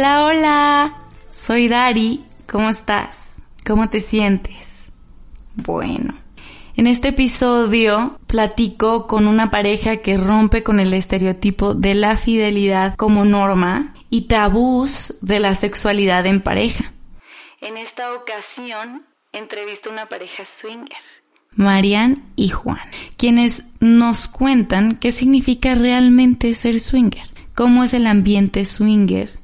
Hola, hola. Soy Dari. ¿Cómo estás? ¿Cómo te sientes? Bueno, en este episodio platico con una pareja que rompe con el estereotipo de la fidelidad como norma y tabús de la sexualidad en pareja. En esta ocasión entrevisto a una pareja swinger. Marian y Juan, quienes nos cuentan qué significa realmente ser swinger, cómo es el ambiente swinger,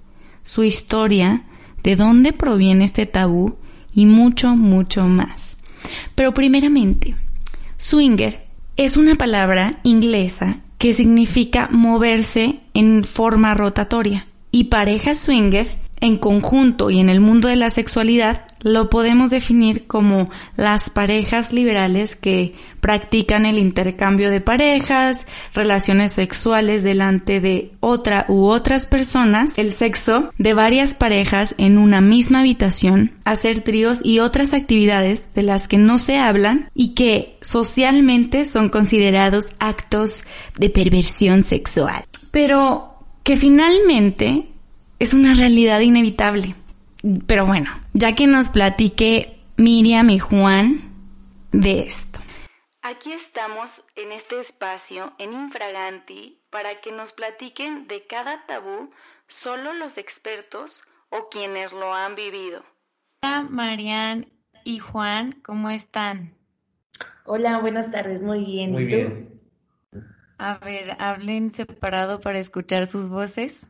su historia, de dónde proviene este tabú y mucho, mucho más. Pero primeramente, swinger es una palabra inglesa que significa moverse en forma rotatoria y pareja swinger en conjunto y en el mundo de la sexualidad lo podemos definir como las parejas liberales que practican el intercambio de parejas, relaciones sexuales delante de otra u otras personas, el sexo de varias parejas en una misma habitación, hacer tríos y otras actividades de las que no se hablan y que socialmente son considerados actos de perversión sexual. Pero que finalmente es una realidad inevitable. Pero bueno, ya que nos platique Miriam y Juan de esto. Aquí estamos en este espacio en Infraganti para que nos platiquen de cada tabú solo los expertos o quienes lo han vivido. Hola Marian y Juan, ¿cómo están? Hola, buenas tardes, muy bien. Muy bien. A ver, hablen separado para escuchar sus voces.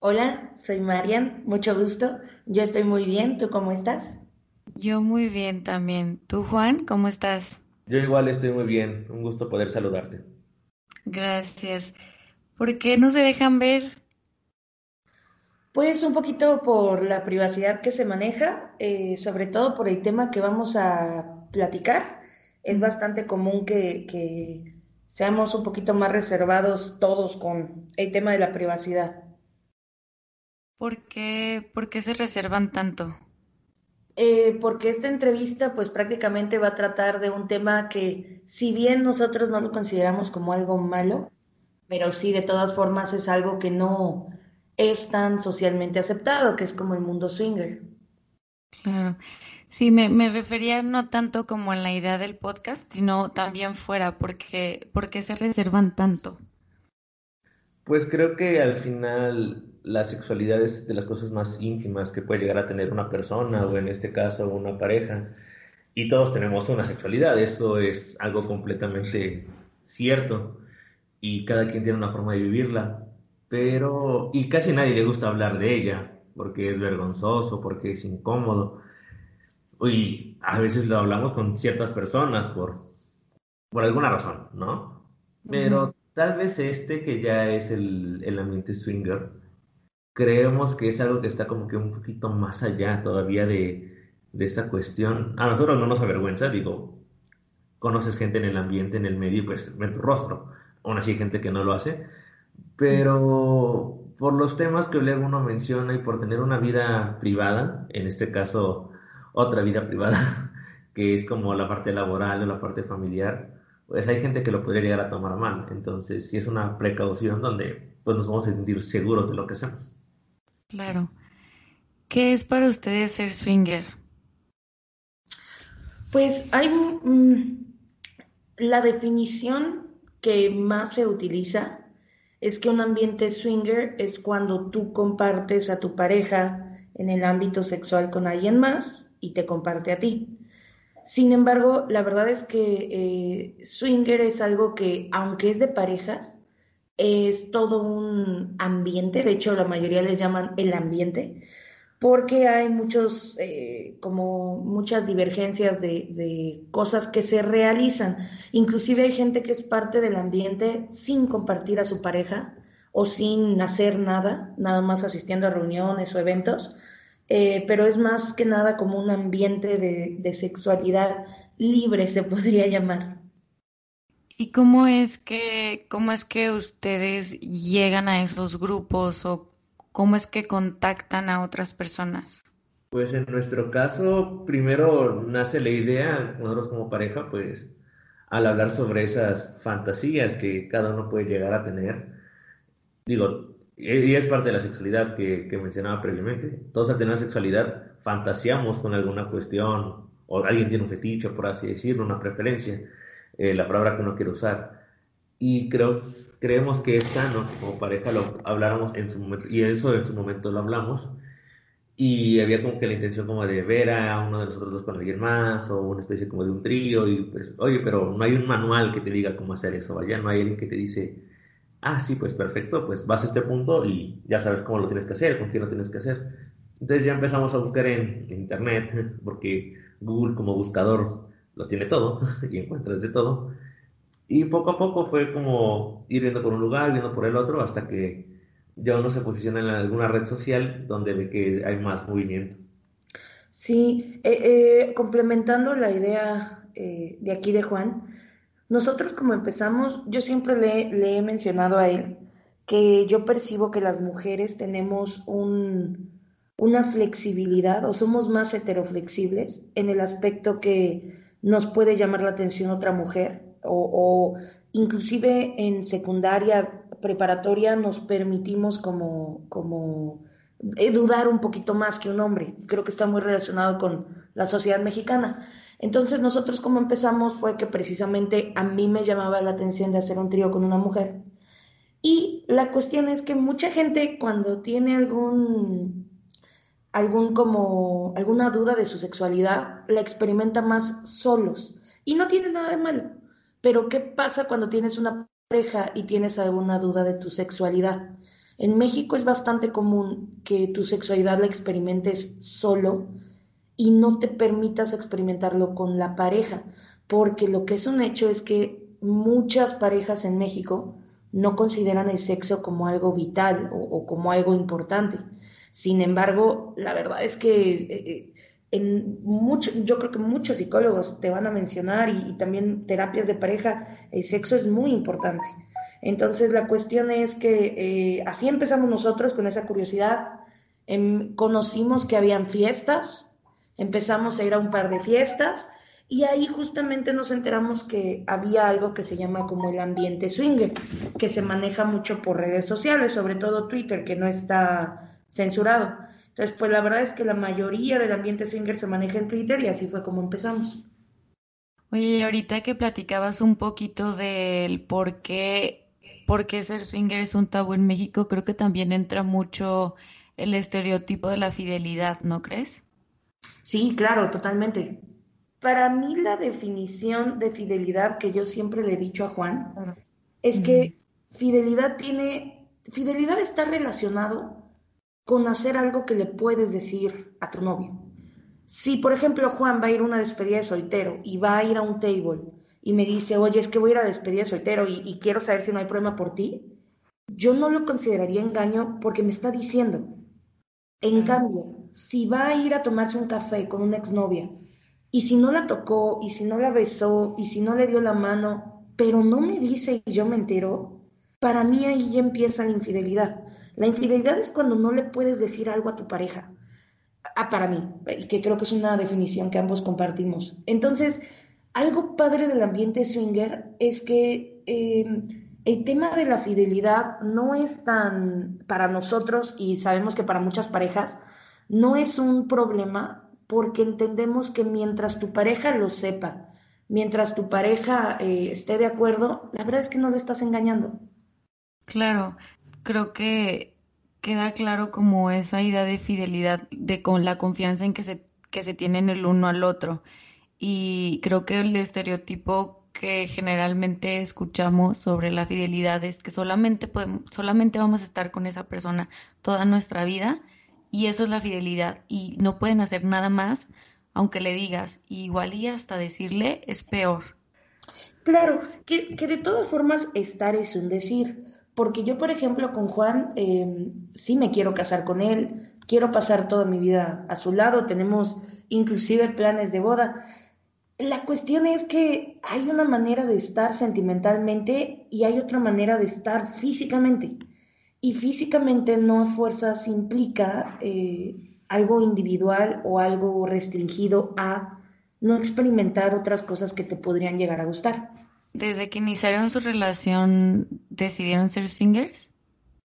Hola, soy Marian, mucho gusto. Yo estoy muy bien, ¿tú cómo estás? Yo muy bien también. ¿Tú, Juan, cómo estás? Yo igual estoy muy bien, un gusto poder saludarte. Gracias. ¿Por qué no se dejan ver? Pues un poquito por la privacidad que se maneja, eh, sobre todo por el tema que vamos a platicar. Es bastante común que, que seamos un poquito más reservados todos con el tema de la privacidad. ¿Por qué, por qué se reservan tanto? Eh, porque esta entrevista pues prácticamente va a tratar de un tema que si bien nosotros no lo consideramos como algo malo, pero sí de todas formas es algo que no es tan socialmente aceptado, que es como el mundo swinger. Claro. Sí, me, me refería no tanto como en la idea del podcast, sino también fuera, porque, porque se reservan tanto. Pues creo que al final la sexualidad es de las cosas más íntimas que puede llegar a tener una persona o en este caso una pareja. Y todos tenemos una sexualidad, eso es algo completamente cierto y cada quien tiene una forma de vivirla, pero y casi nadie le gusta hablar de ella porque es vergonzoso, porque es incómodo. Y a veces lo hablamos con ciertas personas por, por alguna razón, ¿no? Pero tal vez este que ya es el, el ambiente swinger, creemos que es algo que está como que un poquito más allá todavía de, de esa cuestión. A nosotros no nos avergüenza, digo, conoces gente en el ambiente, en el medio, pues ven tu rostro. Aún así hay gente que no lo hace. Pero por los temas que luego uno menciona y por tener una vida privada, en este caso otra vida privada, que es como la parte laboral o la parte familiar, pues hay gente que lo podría llegar a tomar mal. Entonces, sí es una precaución donde pues, nos vamos a sentir seguros de lo que hacemos. Claro. ¿Qué es para ustedes ser swinger? Pues hay la definición que más se utiliza es que un ambiente swinger es cuando tú compartes a tu pareja en el ámbito sexual con alguien más y te comparte a ti. Sin embargo, la verdad es que eh, swinger es algo que, aunque es de parejas, es todo un ambiente, de hecho la mayoría les llaman el ambiente, porque hay muchos, eh, como muchas divergencias de, de, cosas que se realizan. Inclusive hay gente que es parte del ambiente sin compartir a su pareja o sin hacer nada, nada más asistiendo a reuniones o eventos, eh, pero es más que nada como un ambiente de, de sexualidad libre, se podría llamar. ¿Y cómo es que, cómo es que ustedes llegan a esos grupos o cómo es que contactan a otras personas? Pues en nuestro caso, primero nace la idea, nosotros como pareja, pues al hablar sobre esas fantasías que cada uno puede llegar a tener, digo, y es parte de la sexualidad que, mencionaba previamente. Todos al tener sexualidad fantaseamos con alguna cuestión, o alguien tiene un fetiche, por así decirlo, una preferencia, eh, la palabra que uno quiere usar. Y creo, creemos que es sano que como pareja lo habláramos en su momento, y eso en su momento lo hablamos, y había como que la intención como de ver a uno de nosotros dos con alguien más, o una especie como de un trío, y pues, oye, pero no hay un manual que te diga cómo hacer eso, vaya, no hay alguien que te dice ah, sí, pues perfecto, pues vas a este punto y ya sabes cómo lo tienes que hacer, con quién lo tienes que hacer. Entonces ya empezamos a buscar en, internet, porque Google como buscador lo tiene todo y encuentras de todo. Y poco a poco fue como ir viendo por un lugar, viendo por el otro, hasta que ya uno se posiciona en alguna red social donde ve que hay más movimiento. Sí, eh, eh, complementando la idea eh, de aquí de Juan, nosotros como empezamos, yo siempre le, he mencionado a él que yo percibo que las mujeres tenemos un, una flexibilidad o somos más heteroflexibles en el aspecto que nos puede llamar la atención otra mujer o, inclusive en secundaria, preparatoria nos permitimos como, como eh, dudar un poquito más que un hombre. Creo que está muy relacionado con la sociedad mexicana. Entonces nosotros como empezamos fue que precisamente a mí me llamaba la atención de hacer un trío con una mujer. Y la cuestión es que mucha gente cuando tiene algún algún como alguna duda de su sexualidad la experimenta más solos y no tiene nada de malo. Pero ¿qué pasa cuando tienes una pareja y tienes alguna duda de tu sexualidad? En México es bastante común que tu sexualidad la experimentes solo y no te permitas experimentarlo con la pareja, porque lo que es un hecho es que muchas parejas en México no consideran el sexo como algo vital o, como algo importante. Sin embargo, la verdad es que eh, eh, en mucho, yo creo que muchos psicólogos te van a mencionar y, también terapias de pareja, el sexo es muy importante. Entonces la cuestión es que eh, así empezamos nosotros con esa curiosidad. Em, conocimos que habían fiestas, Empezamos a ir a un par de fiestas y ahí justamente nos enteramos que había algo que se llama como el ambiente swinger, que se maneja mucho por redes sociales, sobre todo Twitter, que no está censurado. Entonces, pues la verdad es que la mayoría del ambiente swinger se maneja en Twitter y así fue como empezamos. Oye, ahorita que platicabas un poquito del por qué, por qué ser swinger es un tabú en México, creo que también entra mucho el estereotipo de la fidelidad, ¿no crees? Sí, claro, totalmente. Para mí la definición de fidelidad que yo siempre le he dicho a Juan es que fidelidad tiene, fidelidad está relacionado con hacer algo que le puedes decir a tu novio. Si, por ejemplo, Juan va a ir a una despedida de soltero y va a ir a un table y me dice, oye, es que voy a ir a despedida de soltero y, y quiero saber si no hay problema por ti, yo no lo consideraría engaño porque me está diciendo. En cambio, si va a ir a tomarse un café con una exnovia y si no la tocó y si no la besó y si no le dio la mano, pero no me dice y yo me entero, para mí ahí ya empieza la infidelidad. La infidelidad es cuando no le puedes decir algo a tu pareja. Ah, para mí, y que creo que es una definición que ambos compartimos. Entonces, algo padre del ambiente swinger es que eh, el tema de la fidelidad no es tan para nosotros y sabemos que para muchas parejas no es un problema porque entendemos que mientras tu pareja lo sepa, mientras tu pareja eh, esté de acuerdo, la verdad es que no le estás engañando. Claro, creo que queda claro como esa idea de fidelidad, de con la confianza en que se, que se tienen el uno al otro. Y creo que el estereotipo que generalmente escuchamos sobre la fidelidad es que solamente podemos, solamente vamos a estar con esa persona toda nuestra vida y eso es la fidelidad y no pueden hacer nada más aunque le digas igual y hasta decirle es peor. Claro, que, que de todas formas estar es un decir, porque yo por ejemplo con Juan eh, sí me quiero casar con él, quiero pasar toda mi vida a su lado, tenemos inclusive planes de boda. La cuestión es que hay una manera de estar sentimentalmente y hay otra manera de estar físicamente. Y físicamente no a fuerzas implica eh, algo individual o algo restringido a no experimentar otras cosas que te podrían llegar a gustar. Desde que iniciaron su relación, ¿decidieron ser singers?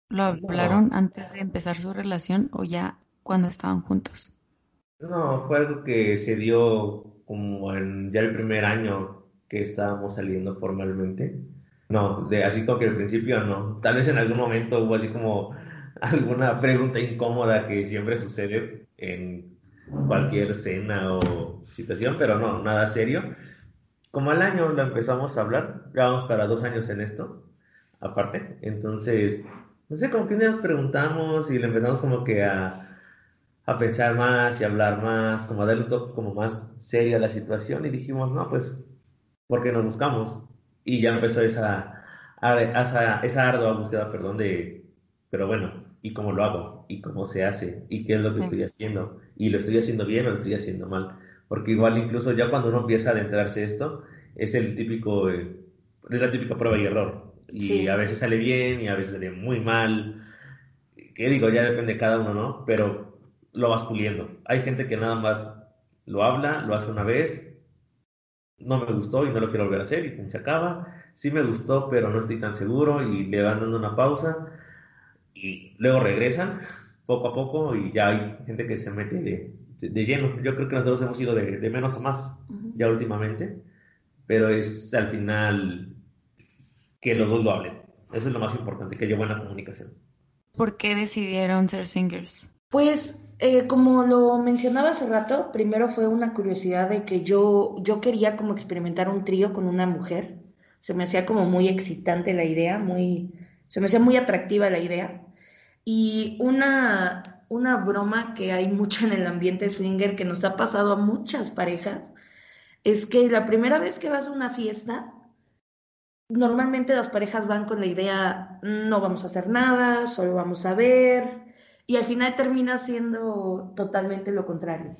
¿Lo hablaron antes de empezar su relación o ya cuando estaban juntos? No, fue algo que se dio como en ya el primer año que estábamos saliendo formalmente. No, de así como que al principio no. Tal vez en algún momento hubo así como alguna pregunta incómoda que siempre sucede en cualquier cena o situación, pero no, nada serio. Como al año lo empezamos a hablar, ya vamos para dos años en esto, aparte. Entonces, no sé, como que nos preguntamos y le empezamos como que a, a pensar más y hablar más, como a darle como más serio a la situación y dijimos, no, pues, ¿por qué nos buscamos? Y ya empezó esa, esa, esa ardua búsqueda, perdón, de, pero bueno, ¿y cómo lo hago? ¿Y cómo se hace? ¿Y qué es lo que estoy haciendo? ¿Y lo estoy haciendo bien o lo estoy haciendo mal? porque igual incluso ya cuando uno empieza a adentrarse esto, es el típico, eh, es la típica prueba y error. Y a veces sale bien y a veces sale muy mal. Que digo, ya depende de cada uno, ¿no? Pero lo vas puliendo. Hay gente que nada más lo habla, lo hace una vez, no me gustó y no lo quiero volver a hacer y se acaba. Sí me gustó, pero no estoy tan seguro y le van dando una pausa y luego regresan poco a poco y ya hay gente que se mete de, de, lleno. Yo creo que nosotros hemos ido de, de menos a más ya últimamente, pero es al final que los dos lo hablen. Eso es lo más importante, que haya buena comunicación. ¿Por qué decidieron ser singers? Pues eh, como lo mencionaba hace rato, primero fue una curiosidad de que yo, yo quería como experimentar un trío con una mujer. Se me hacía como muy excitante la idea, muy, se me hacía muy atractiva la idea. Y una, una broma que hay mucho en el ambiente swinger que nos ha pasado a muchas parejas es que la primera vez que vas a una fiesta, normalmente las parejas van con la idea no vamos a hacer nada, solo vamos a ver, y al final termina siendo totalmente lo contrario.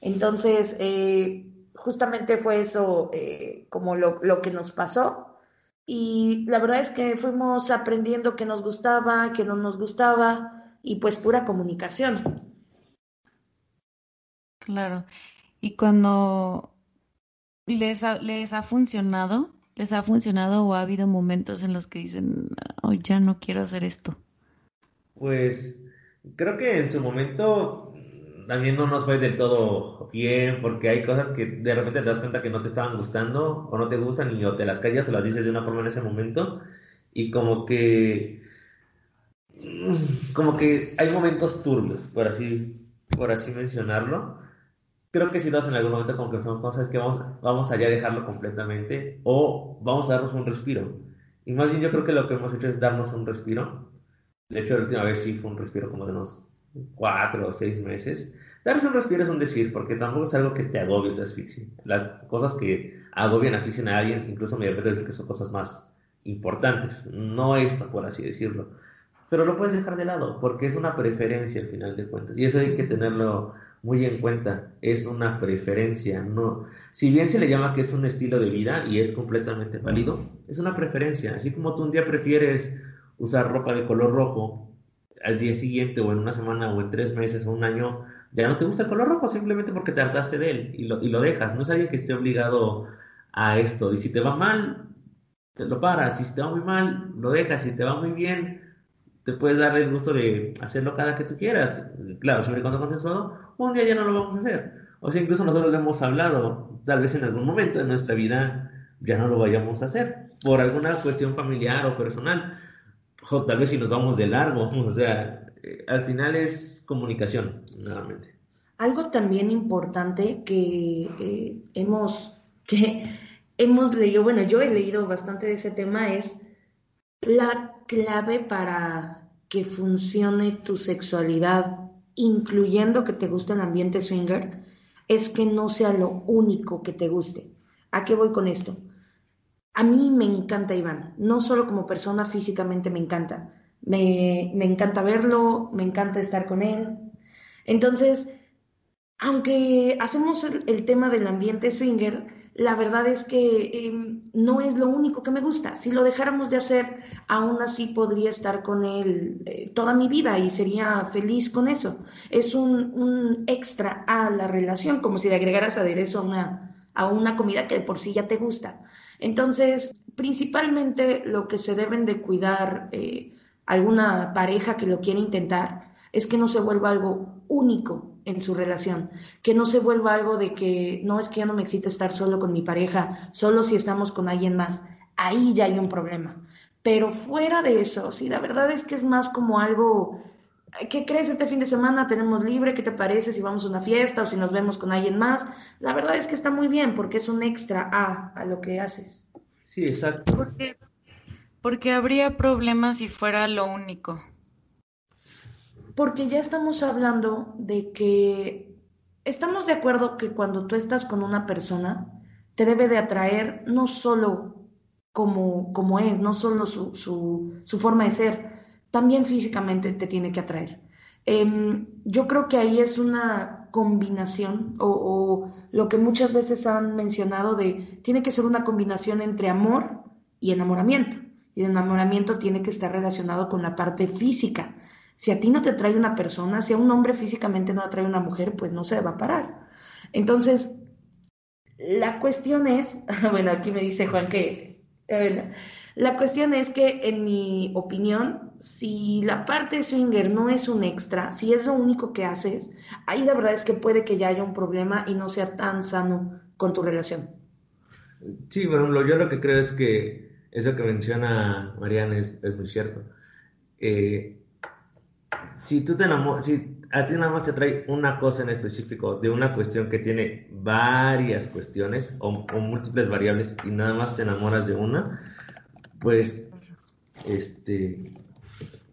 Entonces, eh, justamente fue eso eh, como lo, lo que nos pasó. Y la verdad es que fuimos aprendiendo que nos gustaba, que no nos gustaba, y pues pura comunicación. Claro. Y cuando les ha, les ha funcionado, les ha funcionado o ha habido momentos en los que dicen, oh, ya no quiero hacer esto. Pues creo que en su momento también no nos fue del todo bien, porque hay cosas que de repente te das cuenta que no te estaban gustando o no te gustan y o te las callas o las dices de una forma en ese momento y como que como que hay momentos turbios, por así, por así mencionarlo. Creo que si lo en algún momento como que estamos cosas que vamos, vamos allá a dejarlo completamente o vamos a darnos un respiro. Y más bien yo creo que lo que hemos hecho es darnos un respiro. De hecho, la última vez sí fue un respiro como de unos cuatro o seis meses. Darse un respiro es un decir, porque tampoco es algo que te agobie o te asfixie. Las cosas que agobian, asfixian a alguien, incluso me debe decir que son cosas más importantes. No esto, por así decirlo pero lo puedes dejar de lado porque es una preferencia al final de cuentas y eso hay que tenerlo muy en cuenta, es una preferencia, no, si bien se le llama que es un estilo de vida y es completamente válido, es una preferencia, así como tú un día prefieres usar ropa de color rojo, al día siguiente o en una semana o en tres meses o un año, ya no te gusta el color rojo simplemente porque te hartaste de él y lo, y lo dejas, no es alguien que esté obligado a esto, y si te va mal, te lo paras, si te va muy mal, lo dejas, si te va muy bien, te puedes dar el gusto de hacerlo cada que tú quieras. Claro, siempre y cuando consensuado, un día ya no lo vamos a hacer. O sea, incluso nosotros lo hemos hablado, tal vez en algún momento de nuestra vida ya no lo vayamos a hacer, por alguna cuestión familiar o personal. Tal vez si nos vamos de largo, o sea, eh, al final es comunicación, nuevamente. Algo también importante que eh, hemos, que hemos leído, bueno, yo he leído bastante de ese tema es la clave para que funcione tu sexualidad, incluyendo que te guste el ambiente swinger, es que no sea lo único que te guste. ¿A qué voy con esto? A mí me encanta Iván, no solo como persona físicamente me encanta, me, encanta verlo, me encanta estar con él. Entonces, aunque hacemos el tema del ambiente swinger, la verdad es que em, no es lo único que me gusta. Si lo dejáramos de hacer, aún así podría estar con él eh, toda mi vida y sería feliz con eso. Es un, extra a la relación, como si le agregaras aderezo a una, a una comida que de por sí ya te gusta. Entonces, principalmente lo que se deben de cuidar eh, alguna pareja que lo quiere intentar, es que no se vuelva algo único en su relación, que no se vuelva algo de que no es que ya no me excita estar solo con mi pareja, solo si estamos con alguien más. Ahí ya hay un problema. Pero fuera de eso, sí, la verdad es que es más como algo, ¿qué crees este fin de semana? Tenemos libre, ¿qué te parece si vamos a una fiesta o si nos vemos con alguien más? La verdad es que está muy bien porque es un extra a, a lo que haces. Sí, exacto. Porque, porque habría problemas si fuera lo único. Porque ya estamos hablando de que estamos de acuerdo que cuando tú estás con una persona, te debe de atraer no solo como, como es, no solo su, su, su, forma de ser, también físicamente te tiene que atraer. Eh, yo creo que ahí es una combinación o, lo que muchas veces han mencionado de, tiene que ser una combinación entre amor y enamoramiento. Y el enamoramiento tiene que estar relacionado con la parte física. Si a ti no te atrae una persona, si a un hombre físicamente no atrae una mujer, pues no se va a parar. Entonces, la cuestión es, bueno, aquí me dice Juan que, la cuestión es que, en mi opinión, si la parte swinger no es un extra, si es lo único que haces, ahí la verdad es que puede que ya haya un problema y no sea tan sano con tu relación. Sí, por ejemplo, yo lo que creo es que eso que menciona Mariana es, es muy cierto. Eh, si tú te enamoras, si a ti nada más te trae una cosa en específico de una cuestión que tiene varias cuestiones o, o múltiples variables y nada más te enamoras de una, pues, este,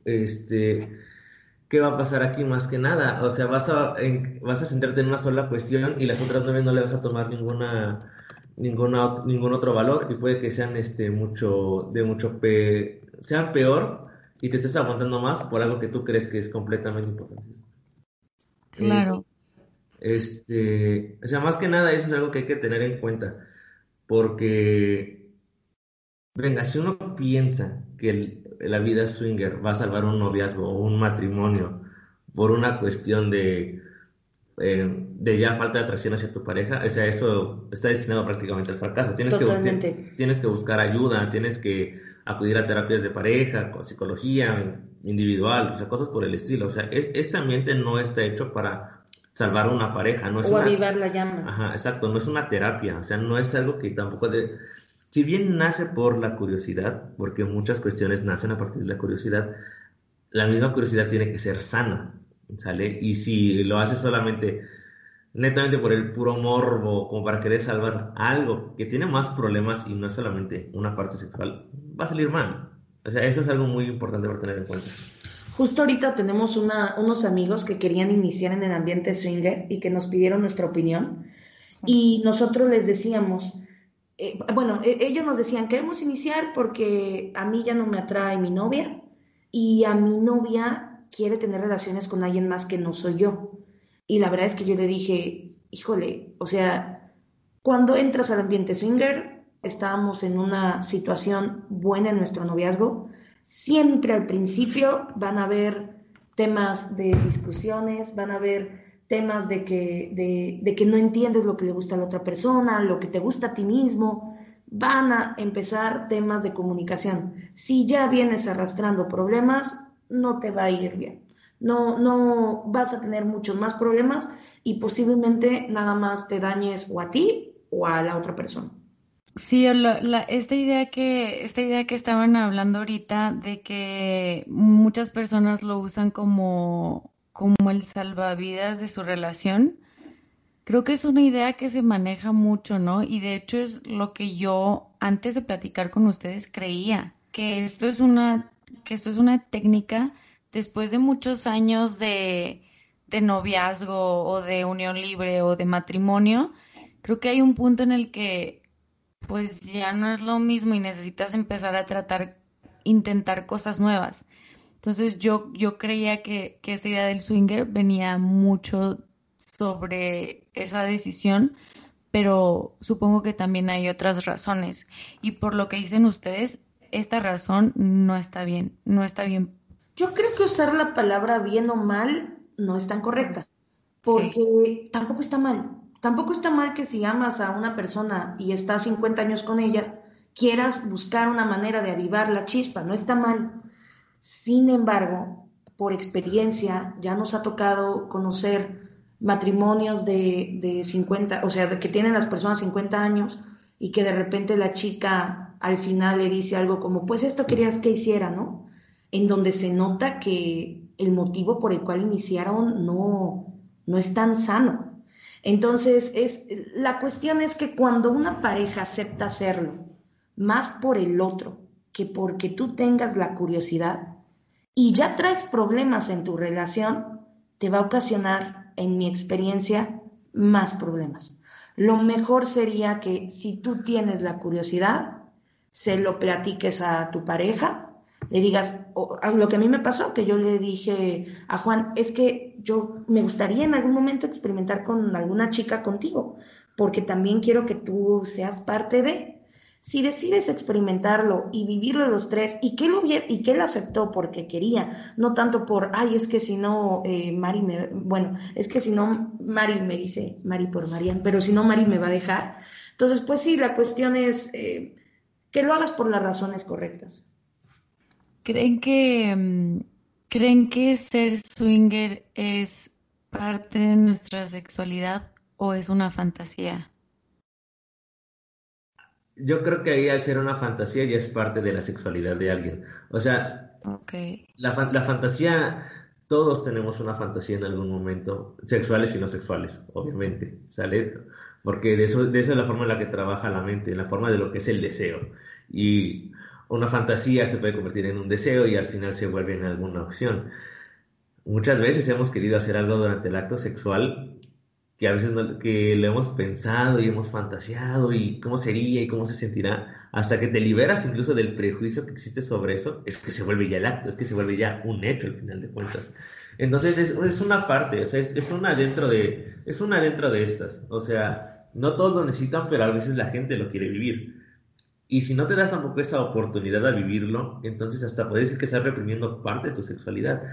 este, ¿qué va a pasar aquí más que nada? O sea, vas a, en, vas a centrarte en una sola cuestión y las otras nueve no le vas a tomar ninguna, ninguna, ningún otro valor y puede que sean, este, mucho, de mucho, pe sean peor y te estés aguantando más por algo que tú crees que es completamente importante. Claro. Es, este, o sea, más que nada eso es algo que hay que tener en cuenta, porque, venga, si uno piensa que el, la vida swinger va a salvar un noviazgo o un matrimonio por una cuestión de, eh, de ya falta de atracción hacia tu pareja, o sea, eso está destinado prácticamente al fracaso. Tienes, que, tienes que buscar ayuda, tienes que acudir a terapias de pareja, psicología individual, o sea, cosas por el estilo. O sea, es, este ambiente no está hecho para salvar una pareja, no es o una... avivar la llama. Ajá, exacto, no es una terapia, o sea, no es algo que tampoco de... Si bien nace por la curiosidad, porque muchas cuestiones nacen a partir de la curiosidad, la misma curiosidad tiene que ser sana, ¿sale? Y si lo hace solamente netamente por el puro morbo, como para querer salvar algo que tiene más problemas y no es solamente una parte sexual, va a salir mal. O sea, eso es algo muy importante para tener en cuenta. Justo ahorita tenemos una, unos amigos que querían iniciar en el ambiente swinger y que nos pidieron nuestra opinión. Y nosotros les decíamos, eh, bueno, e, ellos nos decían, queremos iniciar porque a mí ya no me atrae mi novia y a mi novia quiere tener relaciones con alguien más que no soy yo. Y la verdad es que yo le dije, híjole, o sea, cuando entras al ambiente swinger, estábamos en una situación buena en nuestro noviazgo, siempre al principio van a haber temas de discusiones, van a haber temas de que, de, de que no entiendes lo que le gusta a la otra persona, lo que te gusta a ti mismo, van a empezar temas de comunicación. Si ya vienes arrastrando problemas, no te va a ir bien no, no vas a tener muchos más problemas y posiblemente nada más te dañes o a ti o a la otra persona. Sí, esta idea que esta idea que estaban hablando ahorita de que muchas personas lo usan como como el salvavidas de su relación, creo que es una idea que se maneja mucho, ¿no? Y de hecho es lo que yo antes de platicar con ustedes creía, que esto es una que esto es una técnica después de muchos años de, de noviazgo o de unión libre o de matrimonio, creo que hay un punto en el que pues ya no es lo mismo y necesitas empezar a tratar, intentar cosas nuevas. Entonces yo, yo creía que, que esta idea del swinger venía mucho sobre esa decisión, pero supongo que también hay otras razones. Y por lo que dicen ustedes, esta razón no está bien, no está bien yo creo que usar la palabra bien o mal no es tan correcta, porque sí. tampoco está mal. Tampoco está mal que si amas a una persona y estás 50 años con ella, quieras buscar una manera de avivar la chispa, no está mal. Sin embargo, por experiencia, ya nos ha tocado conocer matrimonios de, de 50, o sea, que tienen las personas 50 años y que de repente la chica al final le dice algo como, pues esto querías que hiciera, ¿no? En donde se nota que el motivo por el cual iniciaron no, no es tan sano. Entonces, es, la cuestión es que cuando una pareja acepta hacerlo, más por el otro que porque tú tengas la curiosidad y ya traes problemas en tu relación, te va a ocasionar, en mi experiencia, más problemas. Lo mejor sería que si tú tienes la curiosidad, se lo platiques a tu pareja, le digas, lo que a mí me pasó, que yo le dije a Juan, es que yo me gustaría en algún momento experimentar con alguna chica contigo, porque también quiero que tú seas parte de. Si decides experimentarlo y vivirlo los tres, y que, lo, y que él aceptó porque quería, no tanto por, ay, es que si no, eh, Mari me, bueno, es que si no, Mari me dice, Mari por Marian, pero si no, Mari me va a dejar. Entonces, pues sí, la cuestión es eh, que lo hagas por las razones correctas. ¿Creen que, mm, ¿Creen que ser swinger es parte de nuestra sexualidad o es una fantasía? Yo creo que ahí al ser una fantasía ya es parte de la sexualidad de alguien. O sea, la, la fantasía, todos tenemos una fantasía en algún momento, sexuales y no sexuales, obviamente, ¿sale? Porque de eso, de esa es la forma en la que trabaja la mente, en la forma de lo que es el deseo. Y una fantasía se puede convertir en un deseo y al final se vuelve en alguna opción. Muchas veces hemos querido hacer algo durante el acto sexual que a veces que lo hemos pensado y hemos fantaseado y cómo sería y cómo se sentirá, hasta que te liberas incluso del prejuicio que existe sobre eso, es que se vuelve ya el acto, es que se vuelve ya un hecho al final de cuentas. Entonces es, es una parte, o sea, es, es, una dentro de, es una dentro de estas, o sea, no todos lo necesitan, pero a veces la gente lo quiere vivir. Y si no te das tampoco esa oportunidad a vivirlo, entonces hasta puedes decir que estás reprimiendo parte de tu sexualidad.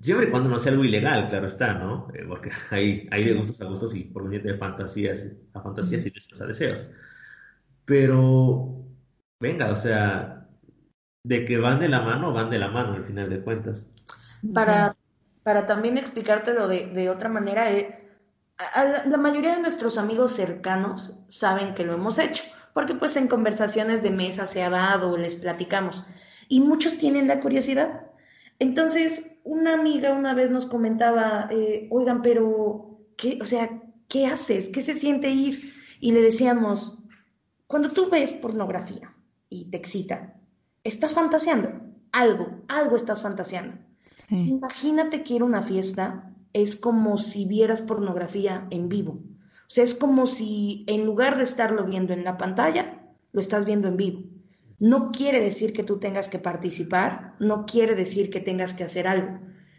Siempre y cuando no sea algo ilegal, claro está, ¿no? Eh, porque hay, hay de gustos a gustos y por de fantasías a fantasías y deseos a deseos. Pero, venga, o sea, de que van de la mano, van de la mano al final de cuentas. Para, para también explicártelo de, de otra manera, eh, la mayoría de nuestros amigos cercanos saben que lo hemos hecho, porque pues en conversaciones de mesa se ha dado, les platicamos, y muchos tienen la curiosidad entonces, una amiga una vez nos comentaba, eh, oigan, pero, ¿qué, o sea, ¿qué haces? ¿Qué se siente ir? Y le decíamos, cuando tú ves pornografía y te excita, estás fantaseando, algo, algo estás fantaseando. Imagínate que ir a una fiesta es como si vieras pornografía en vivo. O sea, es como si en lugar de estarlo viendo en la pantalla, lo estás viendo en vivo. No quiere decir que tú tengas que participar, no quiere decir que tengas que hacer algo.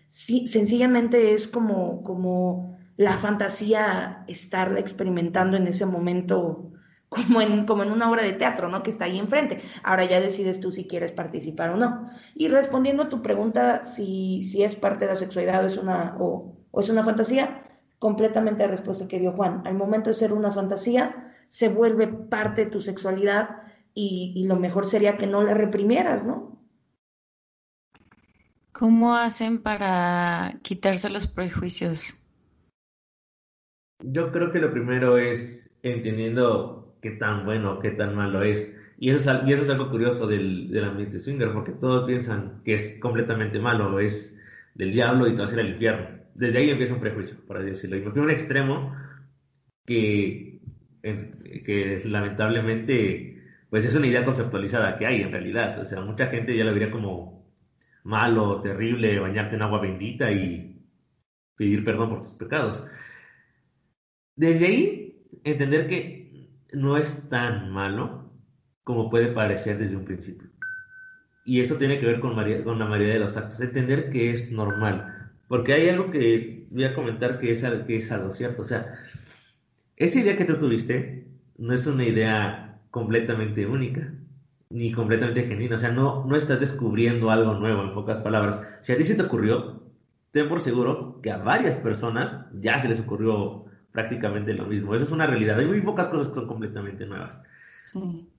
Sí, sencillamente es como, como la fantasía estarla experimentando en ese momento, como en, como en una obra de teatro, ¿no? Que está ahí enfrente. Ahora ya decides tú si quieres participar o no. Y respondiendo a tu pregunta, si, si es parte de la sexualidad o es una, o, o es una fantasía, completamente la respuesta que dio Juan. Al momento de ser una fantasía, se vuelve parte de tu sexualidad y, lo mejor sería que no la reprimieras, ¿no? ¿Cómo hacen para quitarse los prejuicios? Yo creo que lo primero es entendiendo qué tan bueno, qué tan malo es. Y eso es, y eso es algo curioso del, del, ambiente swinger, porque todos piensan que es completamente malo, es del diablo y te va a ir al infierno. Desde ahí empieza un prejuicio, para decirlo. Y me fui a un extremo que, que lamentablemente pues es una idea conceptualizada que hay en realidad. O sea, mucha gente ya lo vería como malo, terrible, bañarte en agua bendita y pedir perdón por tus pecados. Desde ahí, entender que no es tan malo como puede parecer desde un principio. Y eso tiene que ver con, con la mayoría de los actos. Entender que es normal. Porque hay algo que voy a comentar que es, que es algo cierto. O sea, esa idea que tú tuviste no es una idea completamente única, ni completamente genuina. O sea, no, no estás descubriendo algo nuevo, en pocas palabras. Si a ti se te ocurrió, ten por seguro que a varias personas ya se les ocurrió prácticamente lo mismo. Esa es una realidad. Hay muy pocas cosas que son completamente nuevas.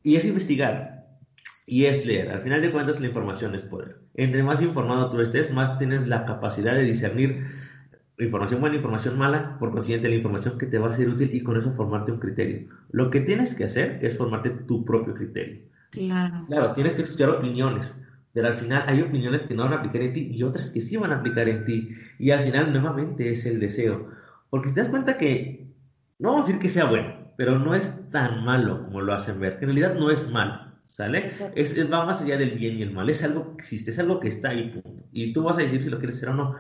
Y es investigar. Y es leer. Al final de cuentas, la información es poder. Entre más informado tú estés, más tienes la capacidad de discernir información buena, información mala, por consiguiente la información que te va a ser útil y con eso formarte un criterio. Lo que tienes que hacer es formarte tu propio criterio. Claro. Claro, tienes que escuchar opiniones, pero al final hay opiniones que no van a aplicar en ti y otras que sí van a aplicar en ti. Y al final nuevamente es el deseo. Porque si te das cuenta que, no vamos a decir que sea bueno, pero no es tan malo como lo hacen ver. En realidad no es malo, ¿sale? Es, va más allá del bien y el mal. Es algo que existe, es algo que está ahí, punto. Y tú vas a decir si lo quieres hacer o no.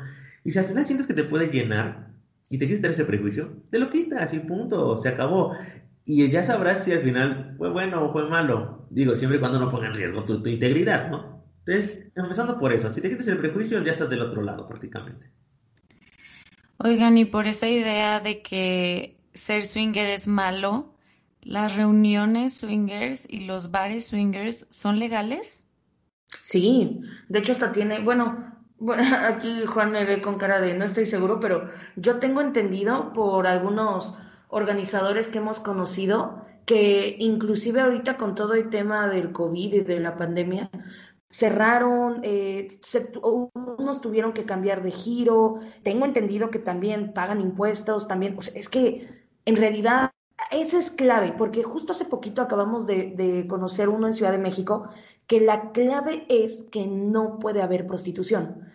Y si al final sientes que te puede llenar y te quieres tener ese prejuicio, te lo quitas y punto, se acabó. Y ya sabrás si al final fue bueno o fue malo. Digo, siempre y cuando no ponga en riesgo tu, tu integridad, ¿no? Entonces, empezando por eso, si te quitas el prejuicio, ya estás del otro lado prácticamente. Oigan, y por esa idea de que ser swinger es malo, ¿las reuniones swingers y los bares swingers son legales? Sí, de hecho hasta tiene, bueno, bueno, aquí Juan me ve con cara de no estoy seguro, pero yo tengo entendido por algunos organizadores que hemos conocido que inclusive ahorita con todo el tema del COVID y de la pandemia, cerraron, eh, unos tuvieron que cambiar de giro, tengo entendido que también pagan impuestos, también, es que en realidad esa es clave, porque justo hace poquito acabamos de, conocer uno en Ciudad de México, que la clave es que no puede haber prostitución.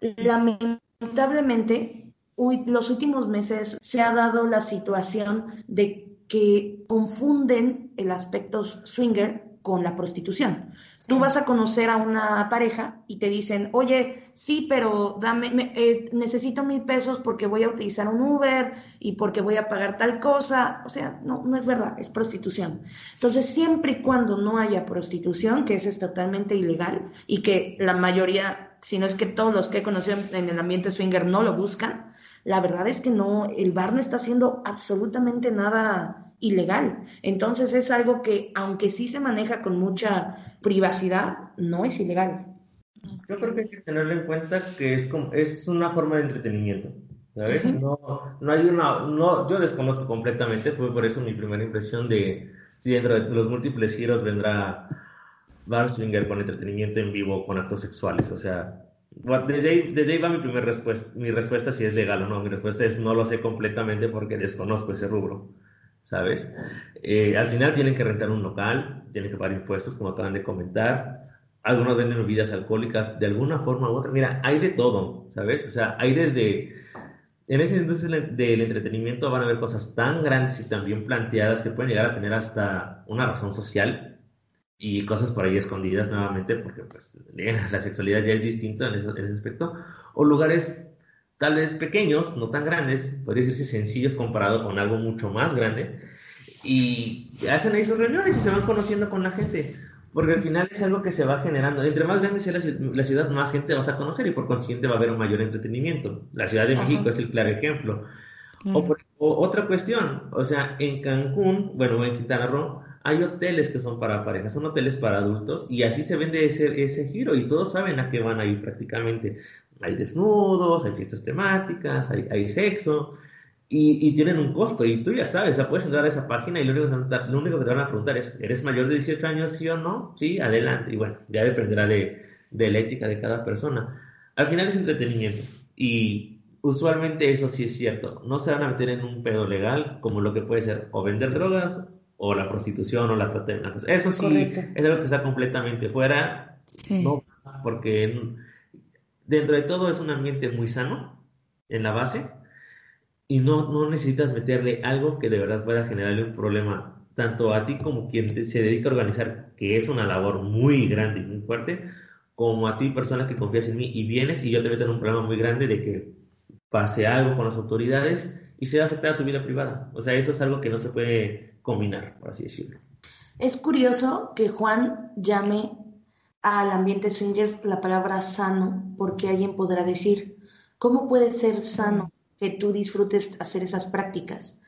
Lamentablemente, los últimos meses se ha dado la situación de que confunden el aspecto swinger con la prostitución. Tú vas a conocer a una pareja y te dicen, oye, sí, pero dame, eh, necesito mil pesos porque voy a utilizar un Uber y porque voy a pagar tal cosa. O sea, no, no es verdad, es prostitución. Entonces, siempre y cuando no haya prostitución, que eso es totalmente ilegal y que la mayoría, si no es que todos los que he conocido en el ambiente swinger no lo buscan, la verdad es que no, el bar no está haciendo absolutamente nada ilegal. Entonces es algo que, aunque sí se maneja con mucha privacidad, no es ilegal. Yo creo que hay que tenerlo en cuenta que es, como, es una forma de entretenimiento. ¿Sabes? no, no hay una. No, yo desconozco completamente, fue por eso mi primera impresión de si dentro de los múltiples giros vendrá Bar Swinger con entretenimiento en vivo, con actos sexuales. O sea, desde ahí, desde ahí va mi primera respuesta. Mi respuesta si es legal o no. Mi respuesta es no lo sé completamente porque desconozco ese rubro. ¿Sabes? Eh, al final tienen que rentar un local, tienen que pagar impuestos, como acaban de comentar. Algunos venden bebidas alcohólicas de alguna forma u otra. Mira, hay de todo, ¿sabes? O sea, hay desde... En esa industria del entretenimiento van a haber cosas tan grandes y tan bien planteadas que pueden llegar a tener hasta una razón social y cosas por ahí escondidas nuevamente, porque pues, la sexualidad ya es distinta en ese, en ese aspecto. O lugares tal vez pequeños, no tan grandes, podría decirse sencillos comparado con algo mucho más grande, y hacen ahí sus reuniones y se van conociendo con la gente, porque al final es algo que se va generando. Entre más grande sea la, ciudad, más gente vas a conocer y por consiguiente va a haber un mayor entretenimiento. La Ciudad de México es el claro ejemplo. O, otra cuestión, o sea, en Cancún, bueno, en Quintana Roo, hay hoteles que son para parejas, son hoteles para adultos y así se vende ese, ese giro y todos saben a qué van a ir prácticamente hay desnudos, hay fiestas temáticas, hay, sexo, y, tienen un costo, y tú ya sabes, o sea, puedes entrar a esa página y lo único, que te van a preguntar es, ¿eres mayor de 18 años, sí o no? Sí, adelante, y bueno, ya dependerá de, de la ética de cada persona. Al final es entretenimiento, y usualmente eso sí es cierto, no se van a meter en un pedo legal como lo que puede ser o vender drogas o la prostitución o la trata de blancas. Eso sí es algo que está completamente fuera, no, porque dentro de todo es un ambiente muy sano en la base y no, no necesitas meterle algo que de verdad pueda generarle un problema tanto a ti como quien se dedica a organizar, que es una labor muy grande y muy fuerte, como a ti, persona que confías en mí y vienes y yo te meto en un problema muy grande de que pase algo con las autoridades y se va a afectar a tu vida privada. O sea, eso es algo que no se puede combinar, por así decirlo. Es curioso que Juan llame al ambiente swinger la palabra sano, porque alguien podrá decir, ¿cómo puede ser sano que tú disfrutes hacer esas prácticas?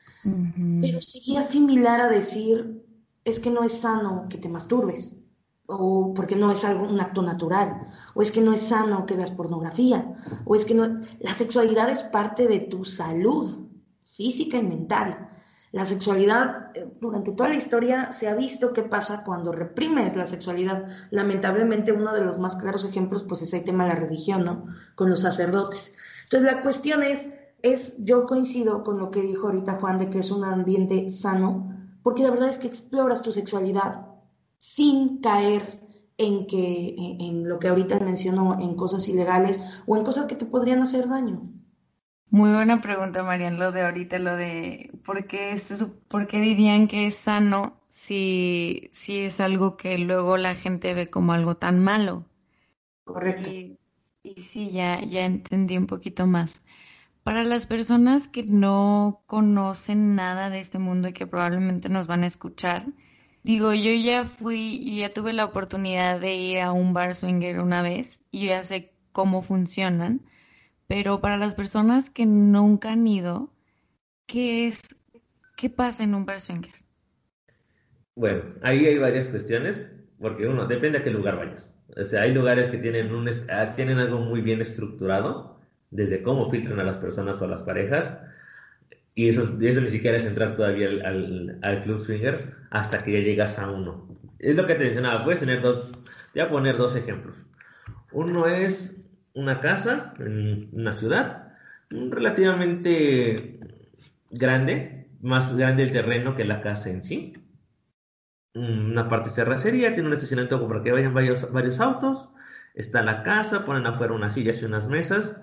Pero sería similar a decir, es que no es sano que te masturbes, o porque no es algo, un acto natural, o es que no es sano que veas pornografía, o es que no... La sexualidad es parte de tu salud física y mental. La sexualidad, eh, durante toda la historia se ha visto qué pasa cuando reprimes la sexualidad. Lamentablemente uno de los más claros ejemplos pues es el tema de la religión, ¿no? Con los sacerdotes. Entonces la cuestión es, es, yo coincido con lo que dijo ahorita Juan de que es un ambiente sano, porque la verdad es que exploras tu sexualidad sin caer en que en, lo que ahorita mencionó, en cosas ilegales o en cosas que te podrían hacer daño. Muy buena pregunta, Marian, lo de ahorita, lo de por qué, por qué dirían que es sano si, si es algo que luego la gente ve como algo tan malo. Correcto. Y, y sí, ya, ya entendí un poquito más. Para las personas que no conocen nada de este mundo y que probablemente nos van a escuchar, digo, yo ya fui, ya tuve la oportunidad de ir a un bar swinger una vez y ya sé cómo funcionan pero para las personas que nunca han ido, ¿qué es, qué pasa en un bar swinger? Bueno, ahí hay varias cuestiones, porque uno, depende a qué lugar vayas. O sea, hay lugares que tienen, un, ah, tienen algo muy bien estructurado, desde cómo filtran a las personas o a las parejas, y eso, eso ni siquiera es entrar todavía al, al, club swinger hasta que ya llegas a uno. Es lo que te mencionaba, puedes tener dos, te voy a poner dos ejemplos. Uno es una casa en una ciudad relativamente grande, más grande el terreno que la casa en sí. Una parte cerracería, tiene un estacionamiento para que vayan varios, varios autos. Está la casa, ponen afuera unas sillas y unas mesas.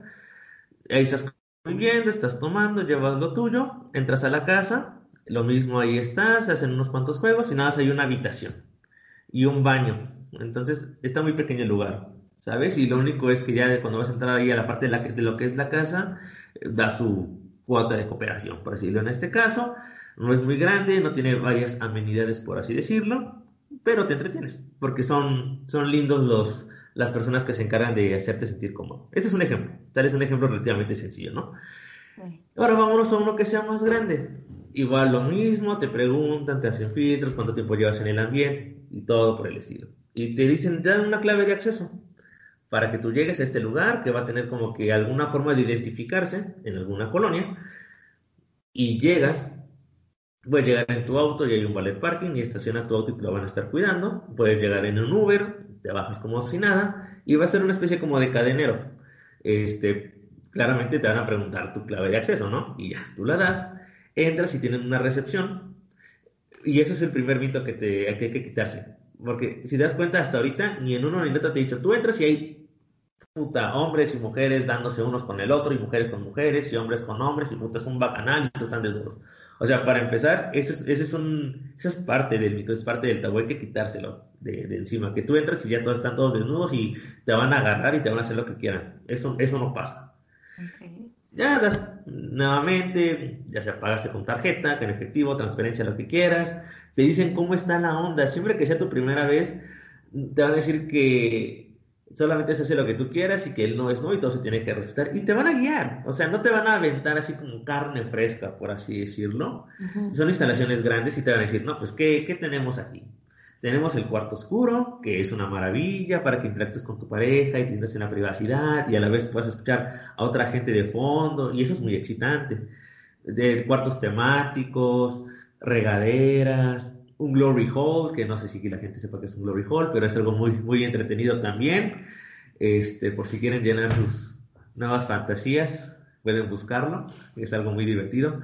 Ahí estás viviendo, estás tomando, llevas lo tuyo, entras a la casa, lo mismo ahí estás, se hacen unos cuantos juegos y nada más hay una habitación y un baño. Entonces está muy pequeño el lugar. ¿Sabes? Y lo único es que ya cuando vas a entrar ahí a la parte de, la, de lo que es la casa, eh, das tu cuota de cooperación, por decirlo en este caso. No es muy grande, no tiene varias amenidades, por así decirlo, pero te entretienes, porque son, son lindos los, las personas que se encargan de hacerte sentir cómodo. Este es un ejemplo, tal es un ejemplo relativamente sencillo, ¿no? Ahora vámonos a uno que sea más grande. Igual lo mismo, te preguntan, te hacen filtros, cuánto tiempo llevas en el ambiente y todo por el estilo. Y te dicen, te dan una clave de acceso para que tú llegues a este lugar que va a tener como que alguna forma de identificarse en alguna colonia y llegas, puedes llegar en tu auto y hay un ballet parking y estaciona tu auto y te lo van a estar cuidando, puedes llegar en un Uber, te bajas como si nada y va a ser una especie como de cadenero. Este, claramente te van a preguntar tu clave de acceso, ¿no? Y ya, tú la das, entras y tienen una recepción y ese es el primer mito que, te, que hay que quitarse porque si das cuenta hasta ahorita, ni en uno ni en otro te he dicho, tú entras y hay puta, hombres y mujeres dándose unos con el otro, y mujeres con mujeres, y hombres con hombres, y puta, es un bacanal, y tú están desnudos. O sea, para empezar, ese es, ese es un, esa es parte del mito, es parte del tabú, hay que quitárselo de, encima. Que tú entras y ya todos están todos desnudos y te van a agarrar y te van a hacer lo que quieran. Eso, eso no pasa. Ya das nuevamente, ya sea pagaste con tarjeta, con efectivo, transferencia, lo que quieras te dicen cómo está la onda. Siempre que sea tu primera vez, te van a decir que solamente se hace lo que tú quieras y que él no es no y todo se tiene que respetar. Y te van a guiar. O sea, no te van a aventar así como carne fresca, por así decirlo. Son instalaciones grandes y te van a decir, no, pues, ¿qué, ¿qué tenemos aquí? Tenemos el cuarto oscuro, que es una maravilla para que interactúes con tu pareja y tengas en la privacidad y a la vez puedas escuchar a otra gente de fondo y eso es muy excitante. De cuartos temáticos, regaderas, un glory hall, que no sé si la gente sepa que es un glory hall, pero es algo muy, muy entretenido también. Este, por si quieren llenar sus nuevas fantasías, pueden buscarlo, es algo muy divertido.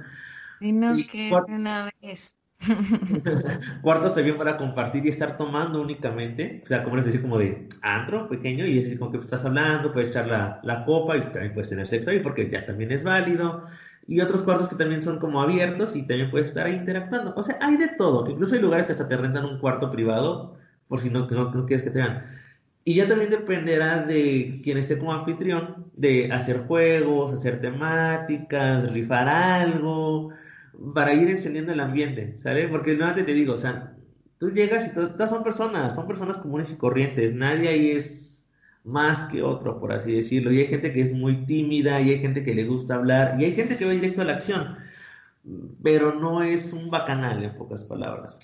y que una vez. Cuartos también para compartir y estar tomando únicamente, o sea, como les decía, como de antro pequeño, y es como que estás hablando, puedes echar la, la copa y también puedes tener sexo ahí porque ya también es válido y otros cuartos que también son como abiertos y también puedes estar ahí interactuando. O sea, hay de todo. Incluso hay lugares que hasta te rentan un cuarto privado por si no, no, no quieres que te vean. Y ya también dependerá de quien esté como anfitrión, de hacer juegos, hacer temáticas, rifar algo, para ir encendiendo el ambiente, ¿sabes? Porque nuevamente te digo, o sea, tú llegas y todas son personas, son personas comunes y corrientes, nadie ahí es más que otro, por así decirlo. Y hay gente que es muy tímida, y hay gente que le gusta hablar, y hay gente que va directo a la acción, pero no es un bacanal, en pocas palabras.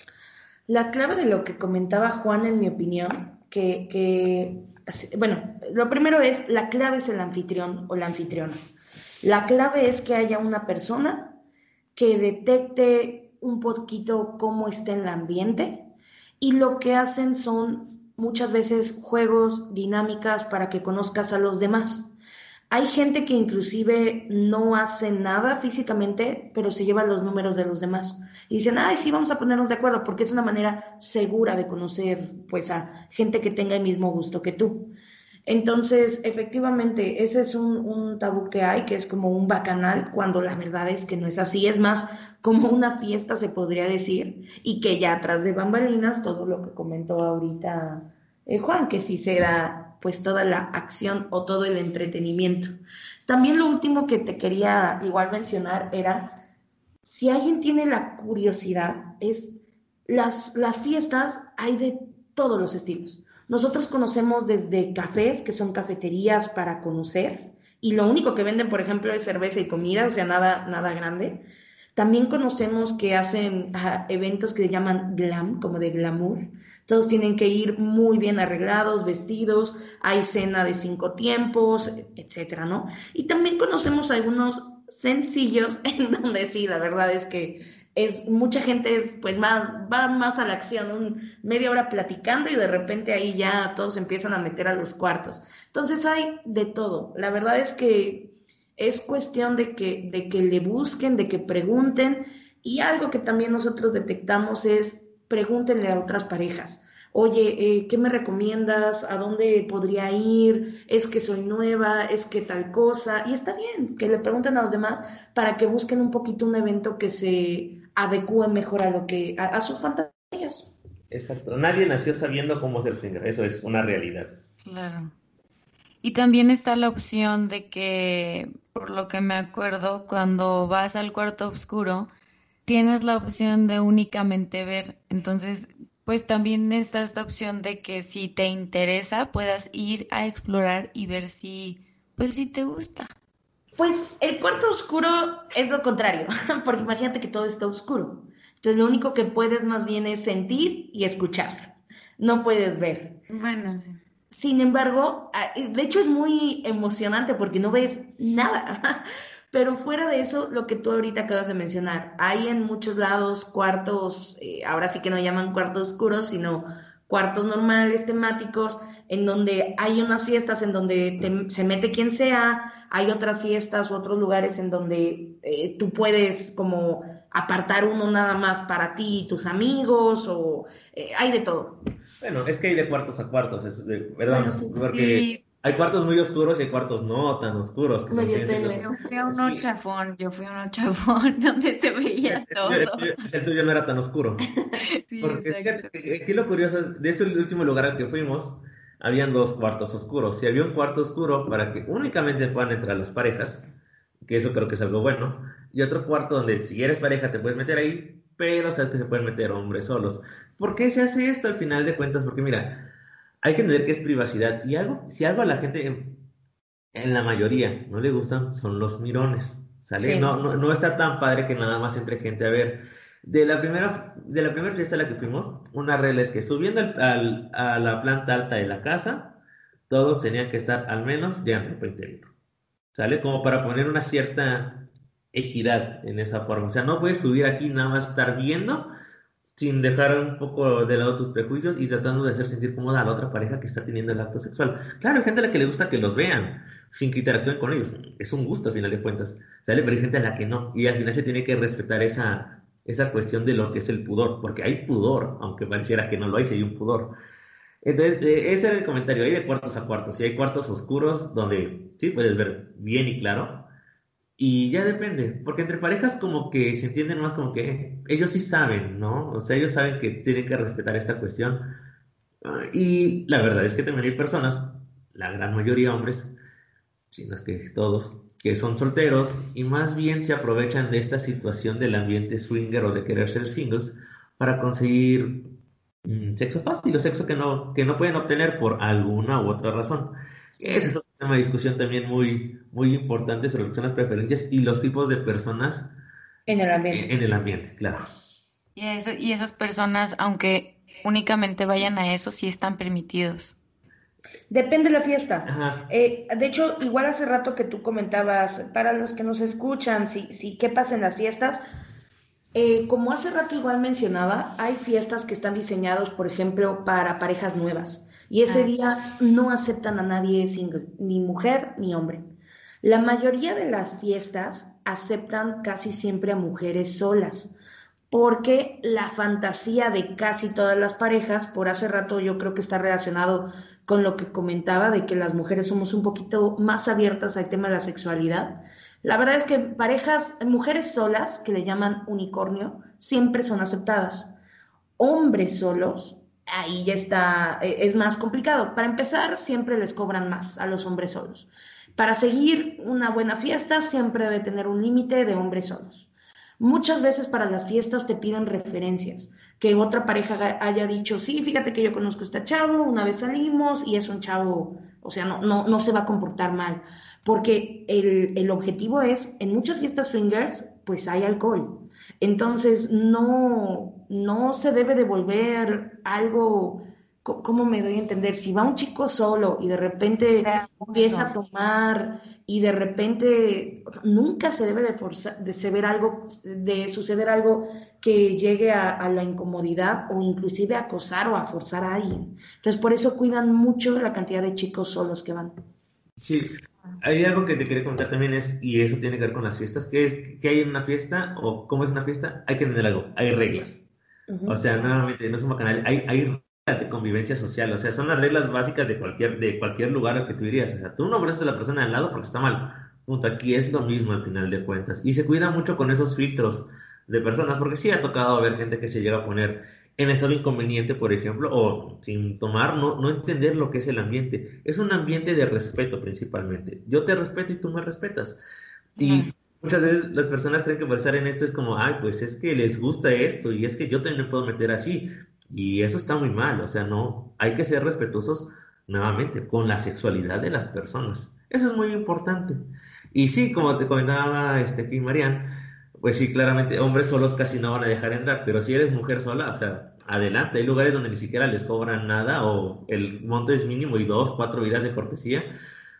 La clave de lo que comentaba Juan, en mi opinión, que, que bueno, lo primero es, la clave es el anfitrión o la anfitriona. La clave es que haya una persona que detecte un poquito cómo está el ambiente y lo que hacen son muchas veces juegos, dinámicas para que conozcas a los demás. Hay gente que inclusive no hace nada físicamente, pero se lleva los números de los demás. Y dicen, ay, sí, vamos a ponernos de acuerdo, porque es una manera segura de conocer pues a gente que tenga el mismo gusto que tú. Entonces, efectivamente, ese es un, tabú que hay, que es como un bacanal, cuando la verdad es que no es así, es más como una fiesta, se podría decir, y que ya atrás de bambalinas, todo lo que comentó ahorita eh, Juan, que sí se da pues toda la acción o todo el entretenimiento. También lo último que te quería igual mencionar era, si alguien tiene la curiosidad, es las, las fiestas hay de todos los estilos. Nosotros conocemos desde cafés, que son cafeterías para conocer, y lo único que venden, por ejemplo, es cerveza y comida, o sea, nada, nada grande. También conocemos que hacen eventos que se llaman glam, como de glamour. Todos tienen que ir muy bien arreglados, vestidos, hay cena de cinco tiempos, etcétera, ¿no? Y también conocemos algunos sencillos en donde sí, la verdad es que es mucha gente es pues más va más a la acción, un, media hora platicando y de repente ahí ya todos empiezan a meter a los cuartos. Entonces hay de todo. La verdad es que es cuestión de que de que le busquen, de que pregunten y algo que también nosotros detectamos es pregúntenle a otras parejas oye, eh, ¿qué me recomiendas? ¿A dónde podría ir? Es que soy nueva, es que tal cosa. Y está bien que le pregunten a los demás para que busquen un poquito un evento que se adecue mejor a lo que, a, sus fantasías. Exacto. Nadie nació sabiendo cómo ser swinger. Eso es una realidad. Claro. Y también está la opción de que, por lo que me acuerdo, cuando vas al cuarto oscuro, tienes la opción de únicamente ver. Entonces, pues también está esta opción de que si te interesa puedas ir a explorar y ver si, pues si te gusta. Pues el cuarto oscuro es lo contrario, porque imagínate que todo está oscuro. Entonces lo único que puedes más bien es sentir y escuchar. No puedes ver. Bueno. Sin embargo, ah, de hecho es muy emocionante porque no ves nada. Pero fuera de eso, lo que tú ahorita acabas de mencionar, hay en muchos lados cuartos, eh, ahora sí que no llaman cuartos oscuros, sino cuartos normales, temáticos, en donde hay unas fiestas en donde se mete quien sea, hay otras fiestas u otros lugares en donde eh, tú puedes como apartar uno nada más para ti y tus amigos, o eh, hay de todo. Bueno, es que hay de cuartos a cuartos, es perdón, porque hay cuartos muy oscuros y hay cuartos no tan oscuros. Que yo fui a un chafón, yo fui a un chafón donde se veía todo. El, tuyo no era tan oscuro. Porque aquí lo curioso es, de ese último lugar al que fuimos, habían dos cuartos oscuros. Y había un cuarto oscuro para que únicamente puedan entrar las parejas, que eso creo que es algo bueno. Y otro cuarto donde si eres pareja te puedes meter ahí, pero sabes que se pueden meter hombres solos. ¿Por qué se hace esto al final de cuentas? Porque mira, hay que entender que es privacidad. Y algo, si algo a la gente, en, la mayoría, no le gustan, son los mirones. ¿Sale? No, no, está tan padre que nada más entre gente a ver. De la primera, de la primera fiesta a la que fuimos, una regla es que subiendo al, a la planta alta de la casa, todos tenían que estar al menos ya en ropa interior. ¿Sale? Como para poner una cierta equidad en esa forma. O sea, no puedes subir aquí nada más estar viendo sin dejar un poco de lado tus prejuicios y tratando de hacer sentir cómoda a la otra pareja que está teniendo el acto sexual. Claro, hay gente a la que le gusta que los vean, sin que interactúen con ellos. Es un gusto, a final de cuentas. ¿sale? Pero hay gente a la que no. Y al final se tiene que respetar esa, esa cuestión de lo que es el pudor, porque hay pudor, aunque pareciera que no lo hay, si hay un pudor. Entonces, eh, ese era el comentario. Hay de cuartos a cuartos. Y hay cuartos oscuros donde sí puedes ver bien y claro y ya depende, porque entre parejas como que se entienden más como que ellos sí saben, ¿no? O sea, ellos saben que tienen que respetar esta cuestión. Ah, y la verdad es que también hay personas, la gran mayoría hombres, si no es que todos, que son solteros y más bien se aprovechan de esta situación del ambiente swinger o de querer ser singles para conseguir mm, sexo fácil o sexo que no, que no pueden obtener por alguna u otra razón. Es tema de discusión también muy, muy importante sobre lo que son las preferencias y los tipos de personas en el ambiente. En el ambiente, claro. Y, eso, y esas personas, aunque únicamente vayan a eso, sí están permitidos. Depende de la fiesta. Eh, de hecho, igual hace rato que tú comentabas, para los que nos escuchan, si, si qué pasa en las fiestas, Eh, como hace rato igual mencionaba, hay fiestas que están diseñados, por ejemplo, para parejas nuevas. Y ese ah. día no aceptan a nadie single, ni mujer ni hombre. La mayoría de las fiestas aceptan casi siempre a mujeres solas, porque la fantasía de casi todas las parejas, por hace rato yo creo que está relacionado con lo que comentaba de que las mujeres somos un poquito más abiertas al tema de la sexualidad, la verdad es que parejas, mujeres solas, que le llaman unicornio, siempre son aceptadas. Hombres solos, ahí ya está, eh, es más complicado. Para empezar, siempre les cobran más a los hombres solos. Para seguir una buena fiesta, siempre debe tener un límite de hombres solos. Muchas veces para las fiestas te piden referencias, que otra pareja haya dicho, sí, fíjate que yo conozco a este chavo, una vez salimos y es un chavo, o sea, no, no, no se va a comportar mal porque el, objetivo es, en muchas fiestas swingers, pues hay alcohol. Entonces, no, no se debe devolver algo, ¿cómo me doy a entender? Si va un chico solo y de repente empieza a tomar y de repente nunca se debe de, forzar, de, algo, de suceder algo que llegue a, a, la incomodidad o inclusive a acosar o a forzar a alguien. Entonces, por eso cuidan mucho la cantidad de chicos solos que van. Sí, hay algo que te quería contar también es, y eso tiene que ver con las fiestas, que es que hay en una fiesta o cómo es una fiesta, hay que tener algo, hay reglas. O sea, nuevamente, no es un hay, hay reglas de convivencia social, o sea, son las reglas básicas de cualquier, de cualquier lugar al que tú irías. O sea, tú no abrazas a la persona al lado porque está mal. Punto, aquí es lo mismo al final de cuentas. Y se cuida mucho con esos filtros de personas, porque sí ha tocado ver gente que se llega a poner en el solo inconveniente, por ejemplo, o sin tomar, no, no entender lo que es el ambiente. Es un ambiente de respeto principalmente. Yo te respeto y tú me respetas. Y muchas veces las personas creen que estar en esto es como, ay, pues es que les gusta esto y es que yo también me puedo meter así. Y eso está muy mal, o sea, no, hay que ser respetuosos nuevamente con la sexualidad de las personas. Eso es muy importante. Y sí, como te comentaba este, aquí Marian, pues sí, claramente, hombres solos casi no van a dejar entrar, pero si eres mujer sola, o sea, adelante. Hay lugares donde ni siquiera les cobran nada o el monto es mínimo y dos, cuatro vidas de cortesía.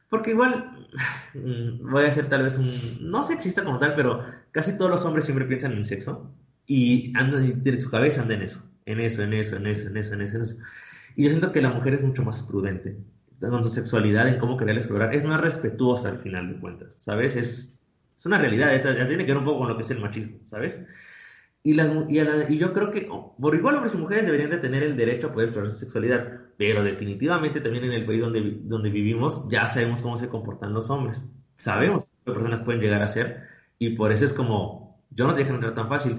Porque igual, mm, voy a hacer tal vez un, no sexista como tal, pero casi todos los hombres siempre piensan en sexo y andan en su cabeza anda en eso, en eso, en eso, en eso, en eso, en eso, en eso. Y yo siento que la mujer es mucho más prudente con su sexualidad, en cómo querer explorar, es más respetuosa al final de cuentas, ¿sabes? Es es una realidad, ya tiene que ver un poco con lo que es el machismo, ¿sabes? Y, las, y, yo creo que, oh, por igual hombres y mujeres deberían de tener el derecho a poder explorar su sexualidad, pero definitivamente también en el país donde, donde vivimos ya sabemos cómo se comportan los hombres, sabemos qué personas pueden llegar a ser, y por eso es como, yo no te dejo entrar tan fácil.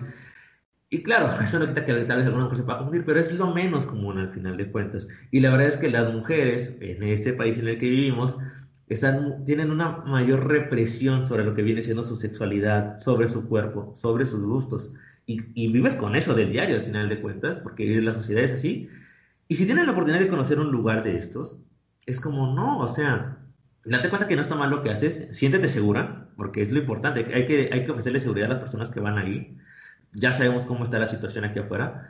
Y claro, eso no quita que tal vez alguna mujer se pueda confundir, pero es lo menos común al final de cuentas. Y la verdad es que las mujeres en este país en el que vivimos están, tienen una mayor represión sobre lo que viene siendo su sexualidad, sobre su cuerpo, sobre sus gustos. Y, vives con eso del diario al final de cuentas, porque la sociedad es así. Y si tienes la oportunidad de conocer un lugar de estos, es como, no, o sea, date cuenta que no está mal lo que haces, siéntete segura, porque es lo importante. Hay que, hay que ofrecerle seguridad a las personas que van ahí. Ya sabemos cómo está la situación aquí afuera,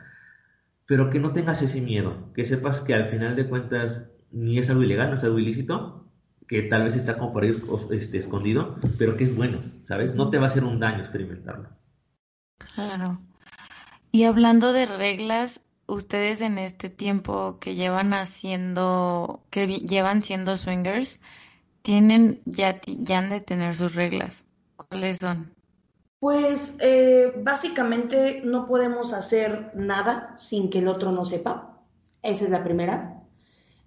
pero que no tengas ese miedo, que sepas que al final de cuentas ni es algo ilegal, no es algo ilícito, que tal vez está como por ahí este, escondido, pero que es bueno, ¿sabes? No te va a hacer un daño experimentarlo. Claro. Y hablando de reglas, ustedes en este tiempo que llevan haciendo, que llevan siendo swingers, tienen, ya, ya de tener sus reglas. ¿Cuáles son? Pues eh, básicamente no podemos hacer nada sin que el otro no sepa. Esa es la primera.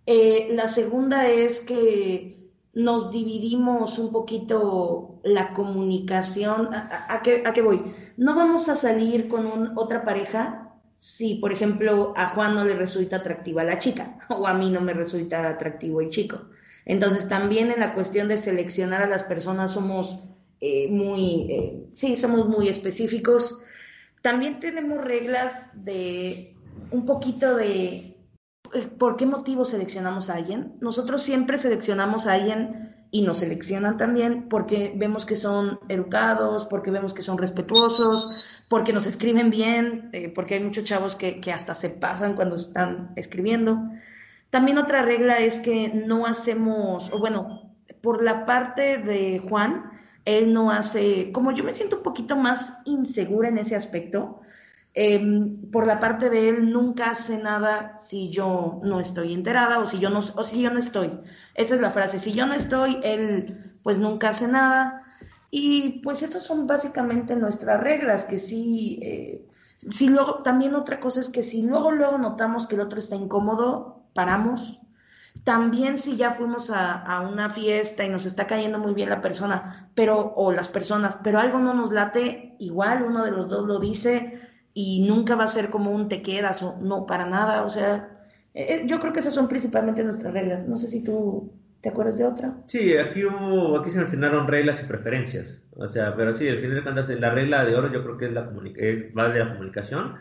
Eh, la segunda es que nos dividimos un poquito la comunicación. ¿A, qué, voy? No vamos a salir con otra pareja si, por ejemplo, a Juan no le resulta atractiva la chica o a mí no me resulta atractivo el chico. Entonces, también en la cuestión de seleccionar a las personas somos eh, muy, eh, sí, somos muy específicos. También tenemos reglas de un poquito de ¿por qué motivo seleccionamos a alguien? Nosotros siempre seleccionamos a alguien y nos seleccionan también porque vemos que son educados, porque vemos que son respetuosos, porque nos escriben bien, eh, porque hay muchos chavos que, que, hasta se pasan cuando están escribiendo. También otra regla es que no hacemos, o bueno, por la parte de Juan, él no hace, como yo me siento un poquito más insegura en ese aspecto, em, por la parte de él nunca hace nada si yo no estoy enterada o si yo no, o si yo no estoy. Esa es la frase, si yo no estoy, él pues nunca hace nada. Y pues esas son básicamente nuestras reglas, que sí, eh, si luego, también otra cosa es que si luego, luego notamos que el otro está incómodo, paramos, también si ya fuimos a, una fiesta y nos está cayendo muy bien la persona, pero, o las personas, pero algo no nos late, igual uno de los dos lo dice y nunca va a ser como un te quedas o no, para nada. O sea, eh, eh, yo creo que esas son principalmente nuestras reglas. No sé si tú te acuerdas de otra. Sí, aquí hubo, aquí se mencionaron reglas y preferencias. O sea, pero sí, al final de cuentas, la regla de oro yo creo que es la, va de la comunicación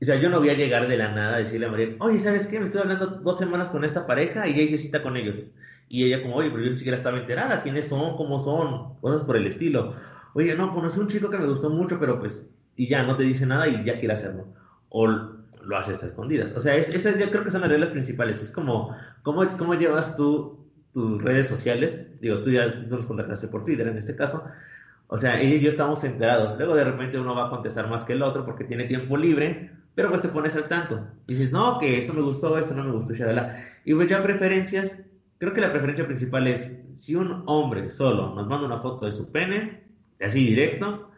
o sea, yo no voy a llegar de la nada a decirle a María, oye, ¿sabes qué? Me estoy hablando dos semanas con esta pareja y ya hice cita con ellos. Y ella como, oye, pero yo ni siquiera estaba enterada, quiénes son, cómo son, cosas por el estilo. Oye, no, conocí un chico que me gustó mucho, pero pues, y ya no te dice nada y ya quiere hacerlo. O lo haces a escondidas. O sea, esas yo creo que son las reglas principales. Es como, ¿cómo, cómo llevas tú tus redes sociales? Digo, tú ya nos contrataste por Twitter en este caso. O sea, ella y yo estamos enterados. Luego de repente uno va a contestar más que el otro porque tiene tiempo libre pero pues te pones al tanto. dices, no, que esto me gustó, esto no me gustó, shalala. Y pues ya preferencias, creo que la preferencia principal es, si un hombre solo nos manda una foto de su pene, así directo,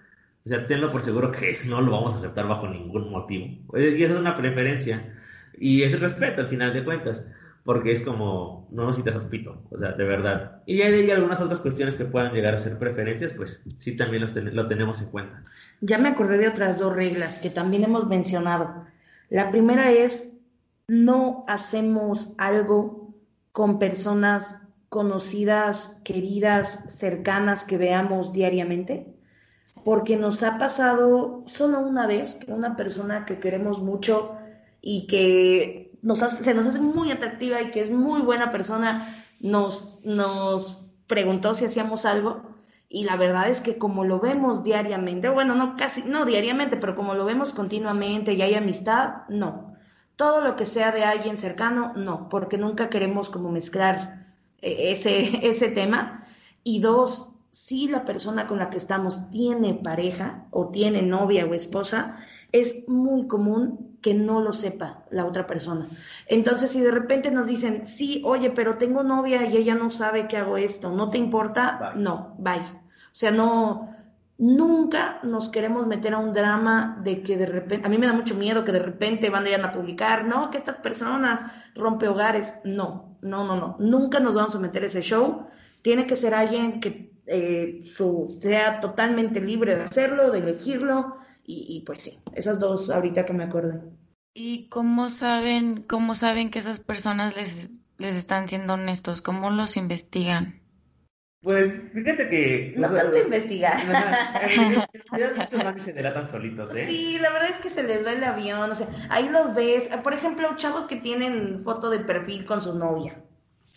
o sea, tenlo por seguro que no lo vamos a aceptar bajo ningún motivo. Y esa es una preferencia. Y es respeto al final de cuentas porque es como, no quitas a pito, o sea, de verdad. Y hay, algunas otras cuestiones que puedan llegar a ser preferencias, pues sí también lo tenemos en cuenta. Ya me acordé de otras dos reglas que también hemos mencionado. La primera es, no hacemos algo con personas conocidas, queridas, cercanas que veamos diariamente, porque nos ha pasado solo una vez que una persona que queremos mucho y que se nos hace muy atractiva y que es muy buena persona, nos, nos preguntó si hacíamos algo y la verdad es que como lo vemos diariamente, bueno, no casi, no diariamente, pero como lo vemos continuamente y hay amistad, no. Todo lo que sea de alguien cercano, no, porque nunca queremos como mezclar eh, ese, ese tema. Y dos, si la persona con la que estamos tiene pareja o tiene novia o esposa, es muy común que no lo sepa la otra persona. Entonces, si de repente nos dicen, sí, oye, pero tengo novia y ella no sabe que hago esto, ¿no te importa? No, bye. O sea, no, nunca nos queremos meter a un drama de que de repente, a mí me da mucho miedo que de repente van a, a publicar, no, que estas personas rompe hogares. No, no, no, no. Nunca nos vamos a meter ese show. Tiene que ser alguien que eh, su, sea totalmente libre de hacerlo, de elegirlo y, pues sí, esas dos ahorita que me acuerdo. ¿Y cómo saben, cómo saben que esas personas les, les están siendo honestos? ¿Cómo los investigan? Pues fíjate que. No tanto investigar. muchos más se delatan solitos, ¿eh? Sí, la verdad es que se les va el avión. O sea, ahí los ves. Por ejemplo, chavos que tienen foto de perfil con su novia.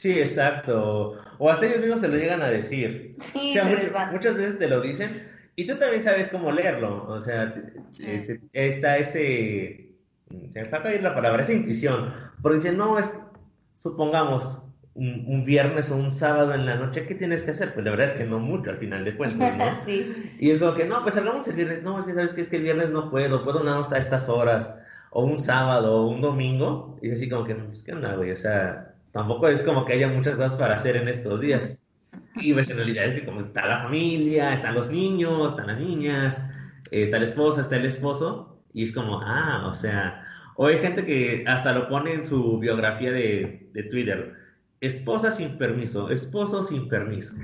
Sí, exacto. O hasta ellos mismos se lo llegan a decir. Sí, muchas veces te lo dicen y tú también sabes cómo leerlo, o sea, este, está ese, se me está la palabra, esa intuición, porque dicen, no, es, supongamos, un, viernes o un sábado en la noche, ¿qué tienes que hacer? Pues la verdad es que no mucho al final de cuentas, ¿no? sí. Y es como que, no, pues salgamos el viernes, no, es que sabes que es que el viernes no puedo, puedo nada más a estas horas, o un sábado, o un domingo, y es así como que, pues, ¿qué onda, güey? O sea, tampoco es como que haya muchas cosas para hacer en estos días. Y ves en realidad es que como está la familia, están los niños, están las niñas, está la esposa, está el esposo, y es como, ah, o sea, o hay gente que hasta lo pone en su biografía de, de Twitter, esposa sin permiso, esposo sin permiso.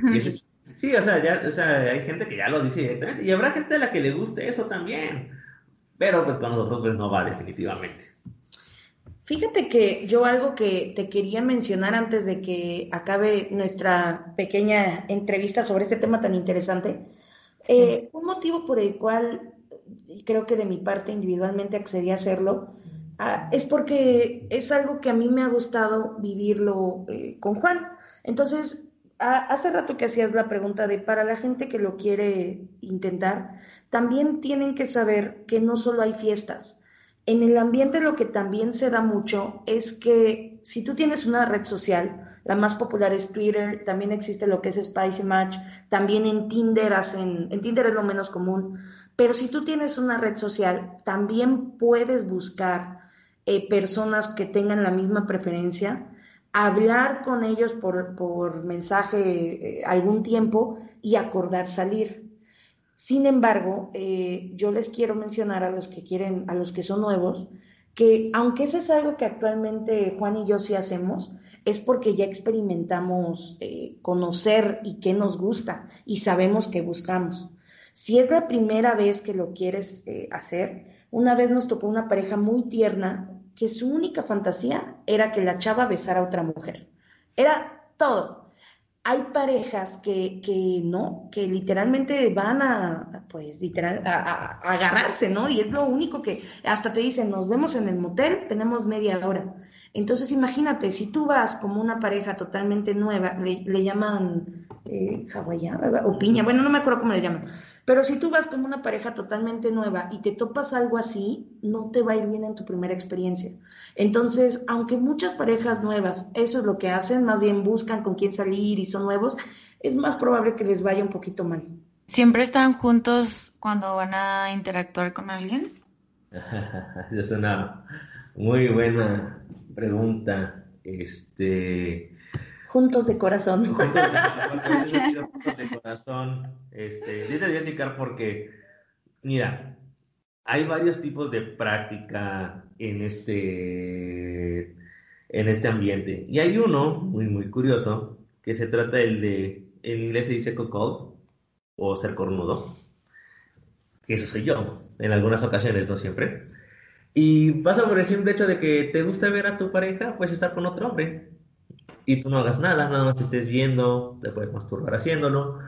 sí, o sea, ya, o sea, hay gente que ya lo dice directamente, y habrá gente a la que le guste eso también, pero pues con nosotros pues no va definitivamente. Fíjate que yo algo que te quería mencionar antes de que acabe nuestra pequeña entrevista sobre este tema tan interesante, eh, un motivo por el cual creo que de mi parte individualmente accedí a hacerlo, ah, es porque es algo que a mí me ha gustado vivirlo eh, con Juan. Entonces, hace rato que hacías la pregunta de para la gente que lo quiere intentar, también tienen que saber que no solo hay fiestas, en el ambiente lo que también se da mucho es que si tú tienes una red social, la más popular es Twitter, también existe lo que es Spicy Match, también en Tinder hacen, en Tinder es lo menos común, pero si tú tienes una red social, también puedes buscar eh, personas que tengan la misma preferencia, hablar con ellos por, mensaje eh, algún tiempo y acordar salir. Sin embargo, eh, yo les quiero mencionar a los que quieren, a los que son nuevos, que aunque eso es algo que actualmente Juan y yo sí hacemos, es porque ya experimentamos eh, conocer y qué nos gusta y sabemos qué buscamos. Si es la primera vez que lo quieres eh, hacer, una vez nos tocó una pareja muy tierna que su única fantasía era que la chava besara a otra mujer. Era todo hay parejas que, que, no, que literalmente van a, pues, literal, a, agarrarse, ¿no? Y es lo único que hasta te dicen, nos vemos en el motel, tenemos media hora. Entonces, imagínate, si tú vas como una pareja totalmente nueva, le, llaman eh, o piña, bueno, no me acuerdo cómo le llaman, pero si tú vas con una pareja totalmente nueva y te topas algo así, no te va a ir bien en tu primera experiencia. Entonces, aunque muchas parejas nuevas, eso es lo que hacen, más bien buscan con quién salir y son nuevos, es más probable que les vaya un poquito mal. ¿Siempre están juntos cuando van a interactuar con alguien? Esa es una muy buena pregunta. Este, Juntos de corazón. Juntos de, corazón. Este, de indicar porque, mira, hay varios tipos de práctica en este, en este ambiente. Y hay uno muy, muy curioso, que se trata el de, en inglés se dice cocod, o ser cornudo. Que eso soy yo, en algunas ocasiones, no siempre. Y pasa por el simple hecho de que te gusta ver a tu pareja, pues estar con otro hombre y tú no hagas nada, nada más estés viendo, te puedes masturbar haciéndolo,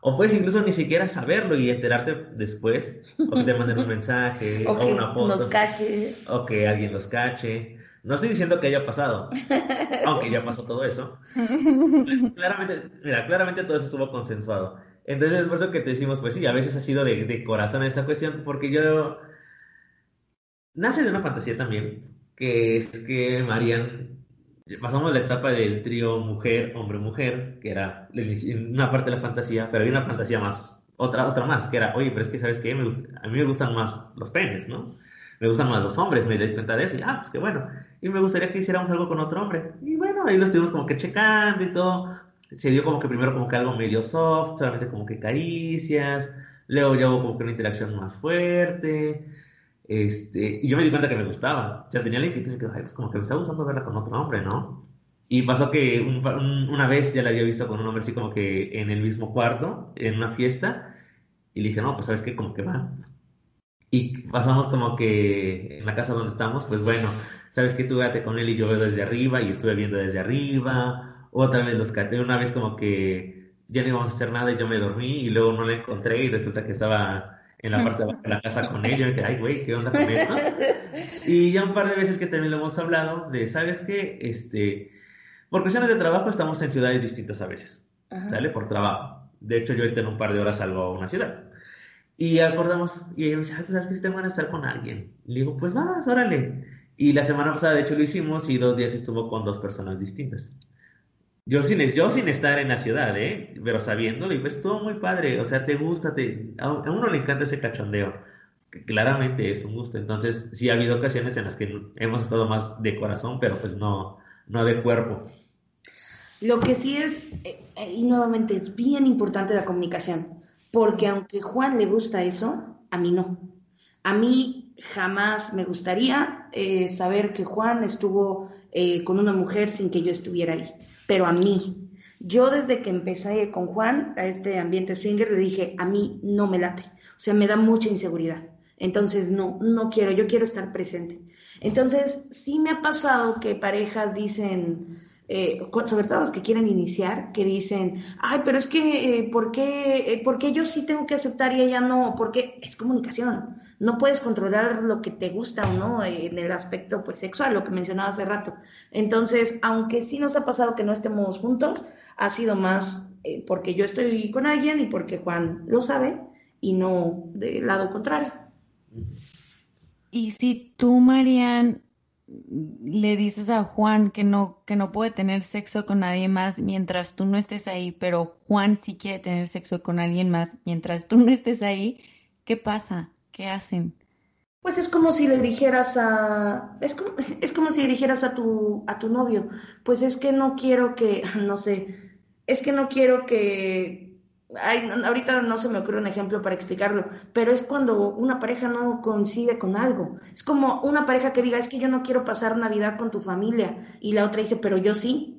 o puedes incluso ni siquiera saberlo y enterarte después, o que te manden un mensaje, o, una foto, nos cache. o que alguien los cache. No estoy diciendo que haya pasado, aunque ya pasó todo eso. claramente, mira, claramente todo eso estuvo consensuado. Entonces es por eso que te decimos, pues sí, a veces ha sido de, de corazón esta cuestión, porque yo... Nace de una fantasía también, que es que Marian pasamos la etapa del trío mujer, hombre, mujer, que era una parte de la fantasía, pero había una fantasía más, otra, otra más, que era, oye, pero es que, ¿sabes qué? a mí me gustan más los penes, ¿no? Me gustan más los hombres, me di cuenta de eso, y ah, pues qué bueno. Y me gustaría que hiciéramos algo con otro hombre. Y bueno, ahí lo estuvimos como que checando y todo. Se dio como que primero como que algo medio soft, solamente como que caricias. Luego ya hubo como que una interacción más fuerte. Este, y yo me di cuenta que me gustaba. O sea, tenía la inquietud de que, pues como que me estaba gustando verla con otro hombre, ¿no? Y pasó que una vez ya la había visto con un hombre así como que en el mismo cuarto, en una fiesta, y le dije, no, pues sabes qué, como que va. Y pasamos como que en la casa donde estamos, pues bueno, sabes que tú véate con él y yo veo desde arriba y estuve viendo desde arriba. Otra vez los una vez como que ya no íbamos a hacer nada y yo me dormí y luego no la encontré y resulta que estaba en la parte de la casa con ella, que, ay, güey, ¿qué onda con? Y ya un par de veces que también lo hemos hablado, de, ¿sabes qué? Este, por cuestiones de trabajo estamos en ciudades distintas a veces, ¿sale? Por trabajo. De hecho, yo ahorita en un par de horas salgo a una ciudad. Y acordamos, y ella me dice, ay, pues, ¿sabes que si tengo ganas de estar con alguien? Le digo, pues vas, órale. Y la semana pasada, de hecho, lo hicimos y dos días estuvo con dos personas distintas. Yo sin, estar en la ciudad, ¿eh? Pero sabiéndolo, y pues todo muy padre, o sea, te gusta, a uno le encanta ese cachondeo, que claramente es un gusto. Entonces, sí ha habido ocasiones en las que hemos estado más de corazón, pero pues no, no de cuerpo. Lo que sí es, eh, y nuevamente es bien importante la comunicación, porque aunque Juan le gusta eso, a mí no. A mí jamás me gustaría eh, saber que Juan estuvo eh, con una mujer sin que yo estuviera ahí pero a mí. Yo desde que empecé con Juan a este ambiente swinger le dije, a mí no me late, o sea, me da mucha inseguridad. Entonces, no, no quiero, yo quiero estar presente. Entonces, sí me ha pasado que parejas dicen, eh, sobre todo los que quieren iniciar, que dicen, ay, pero es que, eh, ¿por, qué, eh, ¿por qué yo sí tengo que aceptar y ella no? Porque es comunicación no puedes controlar lo que te gusta o no en el aspecto pues sexual, lo que mencionaba hace rato. Entonces, aunque sí nos ha pasado que no estemos juntos, ha sido más eh, porque yo estoy con alguien y porque Juan lo sabe y no del lado contrario. Y si tú, Marian, le dices a Juan que no, que no puede tener sexo con nadie más mientras tú no estés ahí, pero Juan sí quiere tener sexo con alguien más mientras tú no estés ahí, ¿qué pasa? ¿Qué hacen? Pues es como si le dijeras a, es como, es como si le dijeras a tu, a tu novio, pues es que no quiero que, no sé, es que no quiero que Ay, ahorita no se me ocurre un ejemplo para explicarlo, pero es cuando una pareja no coincide con algo. Es como una pareja que diga, es que yo no quiero pasar Navidad con tu familia, y la otra dice, pero yo sí.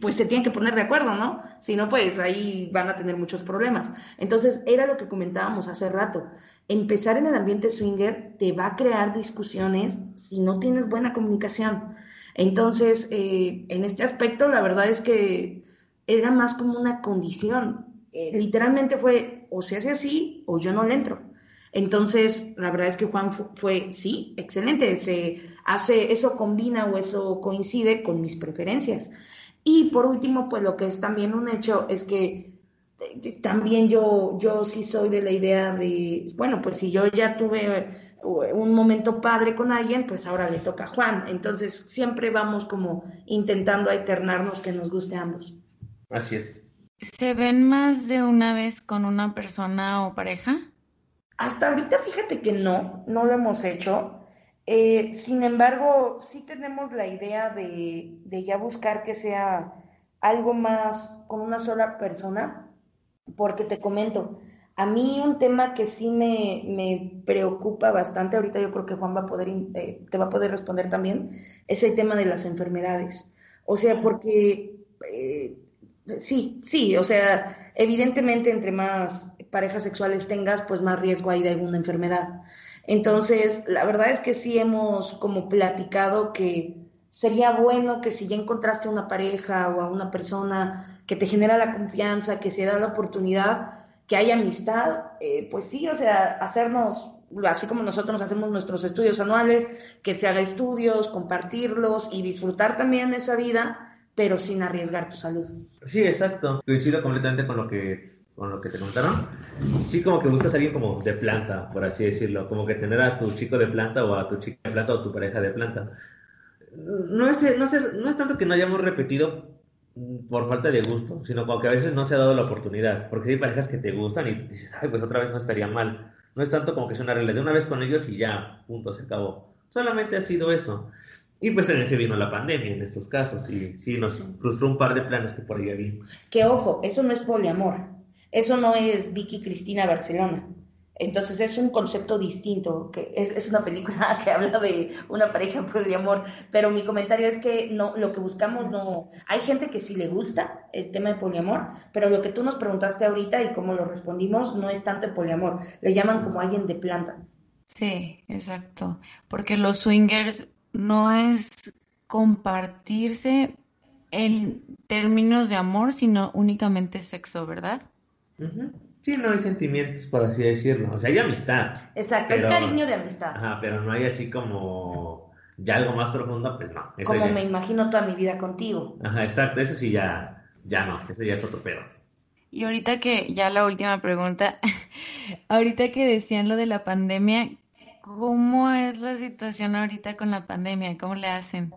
Pues se tienen que poner de acuerdo, ¿no? Si no, pues ahí van a tener muchos problemas. Entonces, era lo que comentábamos hace rato. Empezar en el ambiente swinger te va a crear discusiones si no tienes buena comunicación. Entonces, eh, en este aspecto, la verdad es que era más como una condición eh, literalmente fue o se hace así o yo no le entro. Entonces, la verdad es que Juan fue, sí, excelente, se hace, eso combina o eso coincide con mis preferencias. Y por último, pues lo que es también un hecho es que también yo, yo sí soy de la idea de, bueno, pues si yo ya tuve un momento padre con alguien, pues ahora le toca a Juan. Entonces siempre vamos como intentando alternarnos que nos guste a ambos. Así es. ¿Se ven más de una vez con una persona o pareja? Hasta ahorita fíjate que no, no lo hemos hecho. Eh, sin embargo, sí tenemos la idea de, ya buscar que sea algo más con una sola persona, porque te comento, a mí un tema que sí me, me preocupa bastante, ahorita yo creo que Juan va a poder, eh, te va a poder responder también, es el tema de las enfermedades. O sea, porque... Eh, Sí, sí, o sea, evidentemente entre más parejas sexuales tengas, pues más riesgo hay de alguna enfermedad. Entonces, la verdad es que sí hemos como platicado que sería bueno que si ya encontraste una pareja o a una persona que te genera la confianza, que se da la oportunidad, que haya amistad, eh, pues sí, o sea, hacernos, así como nosotros hacemos nuestros estudios anuales, que se haga estudios, compartirlos y disfrutar también esa vida pero sin arriesgar tu salud. Sí, exacto. Coincido completamente con lo que con lo que te contaron. Sí, como que buscas a alguien como de planta, por así decirlo, como que tener a tu chico de planta o a tu chica de planta o tu pareja de planta. No es, no es, no es tanto que no hayamos repetido por falta de gusto, sino como que a veces no se ha dado la oportunidad, porque hay parejas que te gustan y dices, ay, pues otra vez no estaría mal. No es tanto como que sea una regla de una vez con ellos y ya, punto, se acabó. Solamente ha sido eso. Y pues en ese vino la pandemia en estos casos y sí nos frustró un par de planes que por ahí había. Que ojo, eso no es poliamor, eso no es Vicky Cristina Barcelona. Entonces es un concepto distinto, que es, es, una película que habla de una pareja poliamor, pero mi comentario es que no, lo que buscamos no, hay gente que sí le gusta el tema de poliamor, pero lo que tú nos preguntaste ahorita y cómo lo respondimos no es tanto el poliamor, le llaman como alguien de planta. Sí, exacto, porque los swingers no es compartirse en términos de amor, sino únicamente sexo, ¿verdad? Sí, no hay sentimientos, por así decirlo. O sea, hay amistad. Exacto, hay cariño de amistad. Ajá, pero no hay así como ya algo más profundo, pues no. como me imagino toda mi vida contigo. Ajá, exacto, eso sí ya, ya no, eso ya es otro pedo. Y ahorita que, ya la última pregunta, ahorita que decían lo de la pandemia, ¿Cómo es la situación ahorita con la pandemia? ¿Cómo le hacen?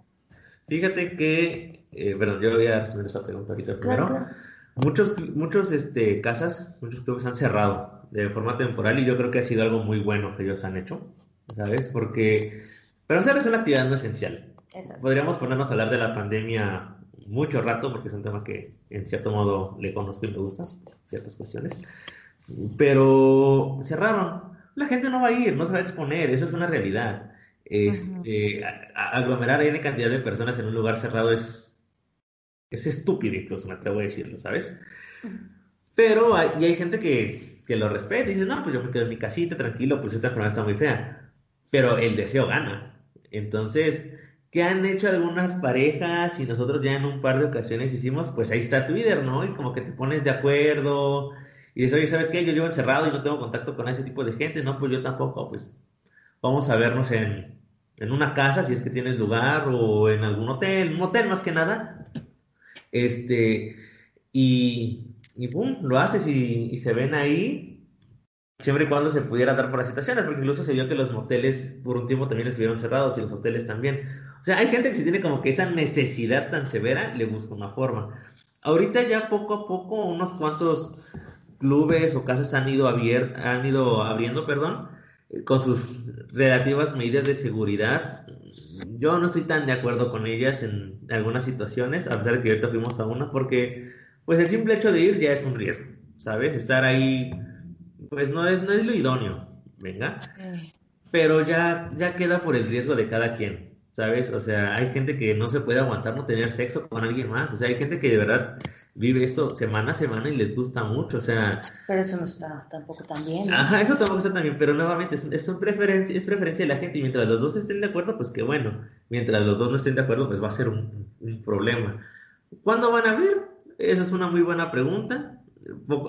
Fíjate que, eh, bueno, yo voy a responder esa pregunta ahorita primero. Muchos, muchos este, casas, muchos clubes han cerrado de forma temporal y yo creo que ha sido algo muy bueno que ellos han hecho, ¿sabes? Porque para nosotros es una actividad no esencial. Podríamos ponernos a hablar de la pandemia mucho rato porque es un tema que en cierto modo le conozco y me gusta, ciertas cuestiones. Pero cerraron la gente no va a ir, no se va a exponer, eso es una realidad. Este, aglomerar N cantidad de personas en un lugar cerrado es, es estúpido, incluso me atrevo a decirlo, ¿sabes? Pero hay, y hay gente que, que lo respeta y dice, no, pues yo me quedo en mi casita tranquilo, pues esta enfermedad está muy fea. Pero el deseo gana. Entonces, ¿qué han hecho algunas parejas? Y nosotros ya en un par de ocasiones hicimos, pues ahí está Twitter, ¿no? Y como que te pones de acuerdo y dices, oye, ¿sabes qué? Yo llevo encerrado y no tengo contacto con ese tipo de gente. No, pues yo tampoco, pues vamos a vernos en, una casa, si es que tienes lugar, o en algún hotel, un hotel más que nada. Este, y, y boom, lo haces y, se ven ahí. siempre y cuando se pudiera dar por las situaciones, porque incluso se dio que los moteles por un tiempo también estuvieron cerrados y los hoteles también. O sea, hay gente que si tiene como que esa necesidad tan severa, le busca una forma. Ahorita ya poco a poco unos cuantos clubes o casas han ido, abier han ido abriendo, perdón, con sus relativas medidas de seguridad. Yo no estoy tan de acuerdo con ellas en algunas situaciones, a pesar de que ahorita fuimos a una, porque pues el simple hecho de ir ya es un riesgo, ¿sabes? Estar ahí, pues no es, no es lo idóneo, venga. Pero ya, ya queda por el riesgo de cada quien, ¿sabes? O sea, hay gente que no se puede aguantar no tener sexo con alguien más, o sea, hay gente que de verdad vive esto semana a semana y les gusta mucho, o sea... Pero eso no está tampoco tan bien. Ajá, eso tampoco está tan bien, pero nuevamente es, es, preferencia, es preferencia de la gente y mientras los dos estén de acuerdo, pues qué bueno. Mientras los dos no estén de acuerdo, pues va a ser un, un problema. ¿Cuándo van a abrir? Esa es una muy buena pregunta.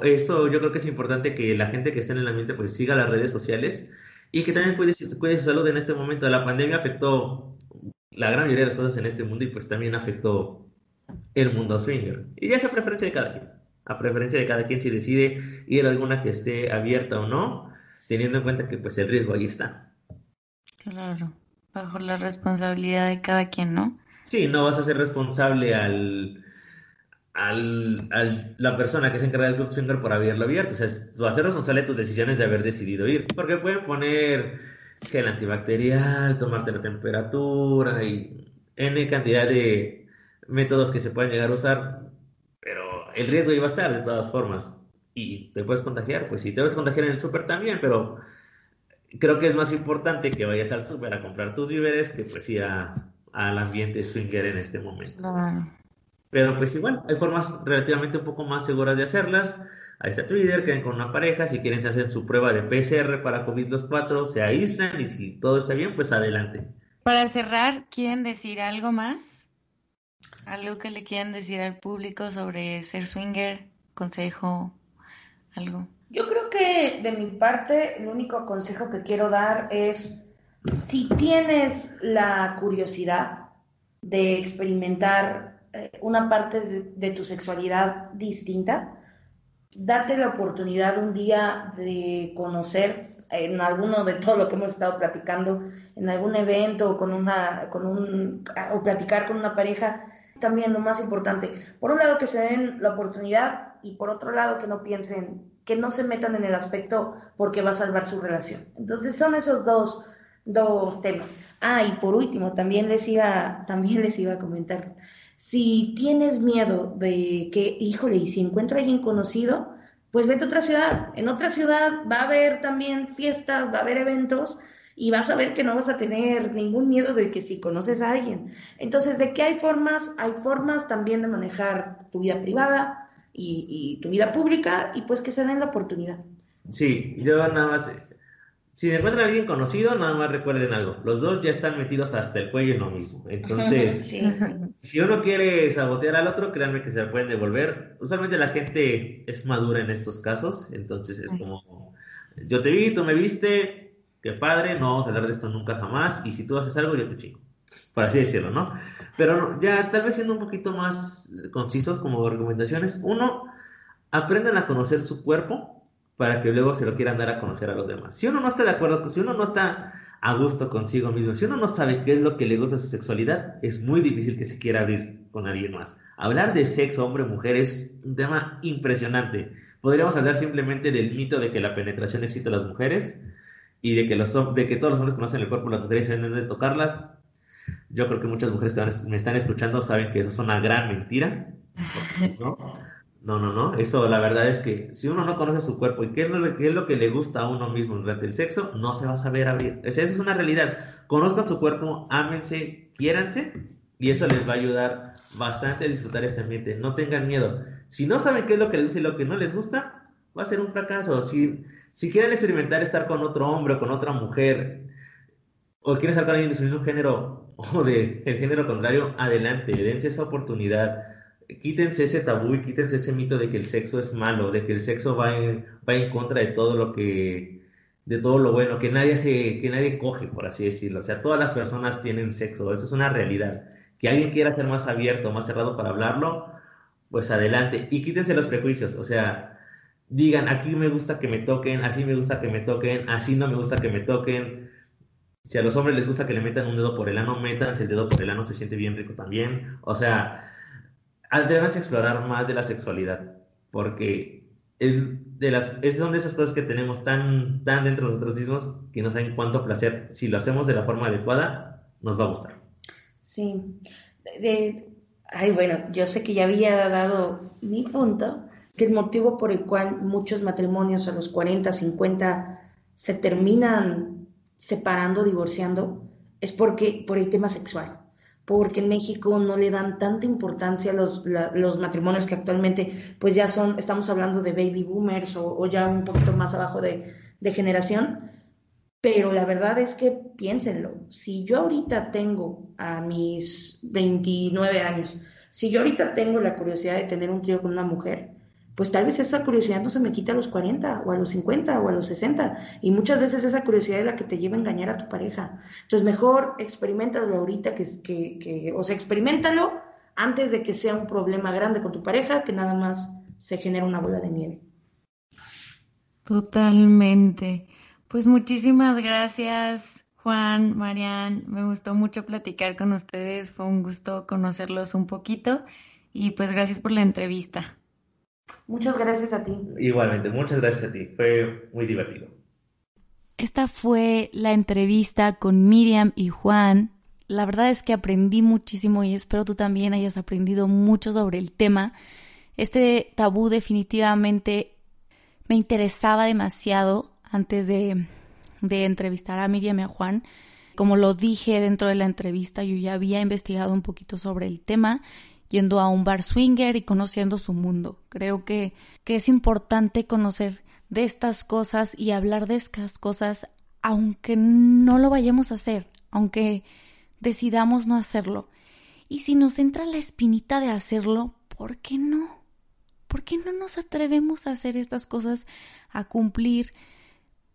Eso yo creo que es importante que la gente que esté en el ambiente pues siga las redes sociales y que también cuide, cuide su salud en este momento. La pandemia afectó la gran mayoría de las cosas en este mundo y pues también afectó el mundo swinger. Y ya es a preferencia de cada quien. A preferencia de cada quien si decide ir a alguna que esté abierta o no, teniendo en cuenta que pues el riesgo ahí está. Claro, bajo la responsabilidad de cada quien, ¿no? Sí, no vas a ser responsable al, al, la persona que se encarga del club swinger por haberlo abierto. O sea, vas a ser responsable de tus decisiones de haber decidido ir. Porque pueden poner gel antibacterial, tomarte la temperatura y N cantidad de métodos que se pueden llegar a usar, pero el riesgo iba a estar de todas formas. Y te puedes contagiar, pues si te puedes contagiar en el súper también, pero creo que es más importante que vayas al súper a comprar tus víveres que pues ir al ambiente swinger en este momento. Pero pues igual, hay formas relativamente un poco más seguras de hacerlas. Ahí está Twitter, queden con una pareja, si quieren hacer su prueba de PCR para COVID-4, se aíslan y si todo está bien, pues adelante. Para cerrar, ¿quieren decir algo más? ¿Algo que le quieran decir al público sobre ser swinger? ¿Consejo? ¿Algo? Yo creo que de mi parte el único consejo que quiero dar es si tienes la curiosidad de experimentar eh, una parte de, tu sexualidad distinta, date la oportunidad un día de conocer en alguno de todo lo que hemos estado platicando, en algún evento o con una, con un, o platicar con una pareja, también lo más importante. Por un lado, que se den la oportunidad y por otro lado, que no piensen, que no se metan en el aspecto porque va a salvar su relación. Entonces, son esos dos, dos temas. Ah, y por último, también les iba, también les iba a comentar. Si tienes miedo de que, híjole, y si encuentro a alguien conocido, pues vete a otra ciudad. En otra ciudad va a haber también fiestas, va a haber eventos y vas a ver que no vas a tener ningún miedo de que si conoces a alguien. Entonces, ¿de qué hay formas? Hay formas también de manejar tu vida privada y, tu vida pública y pues que se den la oportunidad. Sí, yo nada más, si encuentran a alguien conocido, nada más recuerden algo, los dos ya están metidos hasta el cuello en lo mismo. Entonces, si uno quiere sabotear al otro, créanme que se pueden devolver. Usualmente la gente es madura en estos casos, entonces es como, yo te vi, tú me viste, qué padre, no vamos a hablar de esto nunca jamás, y si tú haces algo, yo te chingo, por así decirlo, ¿no? Pero ya tal vez siendo un poquito más concisos como recomendaciones, uno, aprendan a conocer su cuerpo para que luego se lo quieran dar a conocer a los demás. Si uno no está de acuerdo, si uno no está a gusto consigo mismo, si uno no sabe qué es lo que le gusta a su sexualidad, es muy difícil que se quiera abrir con alguien más. Hablar de sexo hombre-mujer es un tema impresionante. Podríamos hablar simplemente del mito de que la penetración excita a las mujeres, y de que, los, de que todos los hombres conocen el cuerpo de las mujeres y saben de tocarlas. Yo creo que muchas mujeres que me están escuchando saben que eso es una gran mentira. ¿no? No, no, Eso la verdad es que si uno no conoce su cuerpo y qué es, lo, qué es lo que le gusta a uno mismo durante el sexo, no se va a saber abrir. esa es una realidad. Conozcan su cuerpo, ámense, quiéranse y eso les va a ayudar bastante a disfrutar este ambiente. No tengan miedo. Si no saben qué es lo que les gusta y lo que no les gusta, va a ser un fracaso. Si si quieren experimentar estar con otro hombre o con otra mujer, o quieren estar con alguien de su mismo género o de el género contrario, adelante, dense esa oportunidad. Quítense ese tabú y quítense ese mito de que el sexo es malo, de que el sexo va en, va en contra de todo lo que, de todo lo bueno, que nadie se, que nadie coge, por así decirlo. O sea, todas las personas tienen sexo, eso es una realidad. Que alguien quiera ser más abierto, más cerrado para hablarlo, pues adelante. Y quítense los prejuicios, o sea, digan, aquí me gusta que me toquen, así me gusta que me toquen, así no me gusta que me toquen. Si a los hombres les gusta que le metan un dedo por el ano, métanse el dedo por el ano, se siente bien rico también. O sea, atrévanse a explorar más de la sexualidad, porque es, de las, es de esas cosas que tenemos tan, tan dentro de nosotros mismos que no saben cuánto placer, si lo hacemos de la forma adecuada, nos va a gustar. Sí. ay, bueno, yo sé que ya había dado mi punto, que el motivo por el cual muchos matrimonios a los 40, 50 se terminan separando, divorciando, es porque por el tema sexual. Porque en México no le dan tanta importancia a los, los matrimonios que actualmente, pues ya son, estamos hablando de baby boomers o, ya un poquito más abajo de, de generación. Pero la verdad es que piénsenlo, si yo ahorita tengo a mis 29 años, si yo ahorita tengo la curiosidad de tener un trío con una mujer, pues tal vez esa curiosidad no se me quita a los 40 o a los 50 o a los 60. Y muchas veces esa curiosidad es la que te lleva a engañar a tu pareja. Entonces mejor experimentalo ahorita, que, que, que, o sea, experimentalo antes de que sea un problema grande con tu pareja, que nada más se genera una bola de nieve. Totalmente. Pues muchísimas gracias, Juan, Marian. Me gustó mucho platicar con ustedes. Fue un gusto conocerlos un poquito. Y pues gracias por la entrevista. Muchas gracias a ti. Igualmente, muchas gracias a ti. Fue muy divertido. Esta fue la entrevista con Miriam y Juan. La verdad es que aprendí muchísimo y espero tú también hayas aprendido mucho sobre el tema. Este tabú definitivamente me interesaba demasiado antes de, de entrevistar a Miriam y a Juan. Como lo dije dentro de la entrevista, yo ya había investigado un poquito sobre el tema yendo a un bar swinger y conociendo su mundo. Creo que, que es importante conocer de estas cosas y hablar de estas cosas aunque no lo vayamos a hacer, aunque decidamos no hacerlo. Y si nos entra la espinita de hacerlo, ¿por qué no? ¿Por qué no nos atrevemos a hacer estas cosas, a cumplir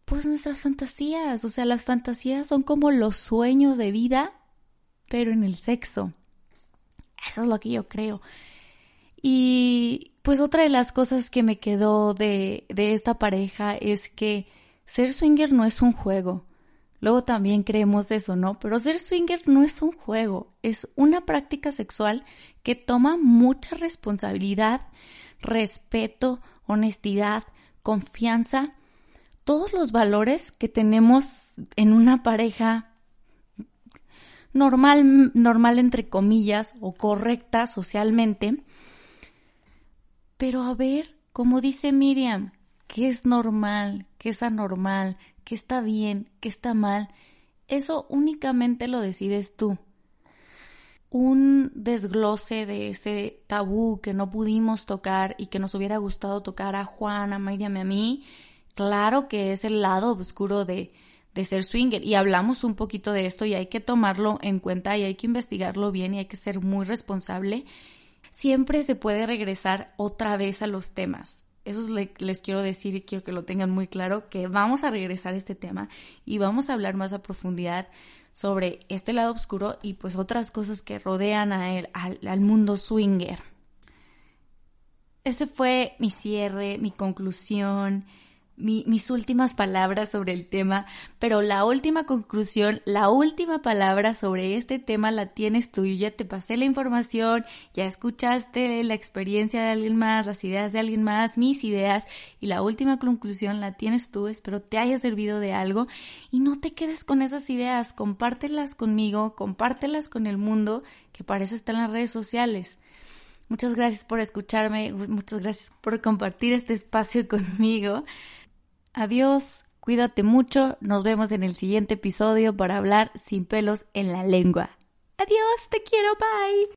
pues nuestras fantasías? O sea, las fantasías son como los sueños de vida, pero en el sexo. Eso es lo que yo creo. Y pues otra de las cosas que me quedó de, de esta pareja es que ser swinger no es un juego. Luego también creemos eso, ¿no? Pero ser swinger no es un juego, es una práctica sexual que toma mucha responsabilidad, respeto, honestidad, confianza, todos los valores que tenemos en una pareja normal, normal entre comillas, o correcta socialmente. Pero a ver, como dice Miriam, qué es normal, qué es anormal, qué está bien, qué está mal, eso únicamente lo decides tú. Un desglose de ese tabú que no pudimos tocar y que nos hubiera gustado tocar a Juan, a Miriam y a mí, claro que es el lado oscuro de, de ser swinger. Y hablamos un poquito de esto y hay que tomarlo en cuenta y hay que investigarlo bien y hay que ser muy responsable. Siempre se puede regresar otra vez a los temas. Eso les quiero decir y quiero que lo tengan muy claro, que vamos a regresar a este tema y vamos a hablar más a profundidad sobre este lado oscuro y pues otras cosas que rodean a él, al, al mundo swinger. Ese fue mi cierre, mi conclusión mis últimas palabras sobre el tema, pero la última conclusión, la última palabra sobre este tema la tienes tú. Yo ya te pasé la información, ya escuchaste la experiencia de alguien más, las ideas de alguien más, mis ideas, y la última conclusión la tienes tú. Espero te haya servido de algo y no te quedes con esas ideas, compártelas conmigo, compártelas con el mundo, que para eso están las redes sociales. Muchas gracias por escucharme, muchas gracias por compartir este espacio conmigo. Adiós, cuídate mucho, nos vemos en el siguiente episodio para hablar sin pelos en la lengua. Adiós, te quiero, bye.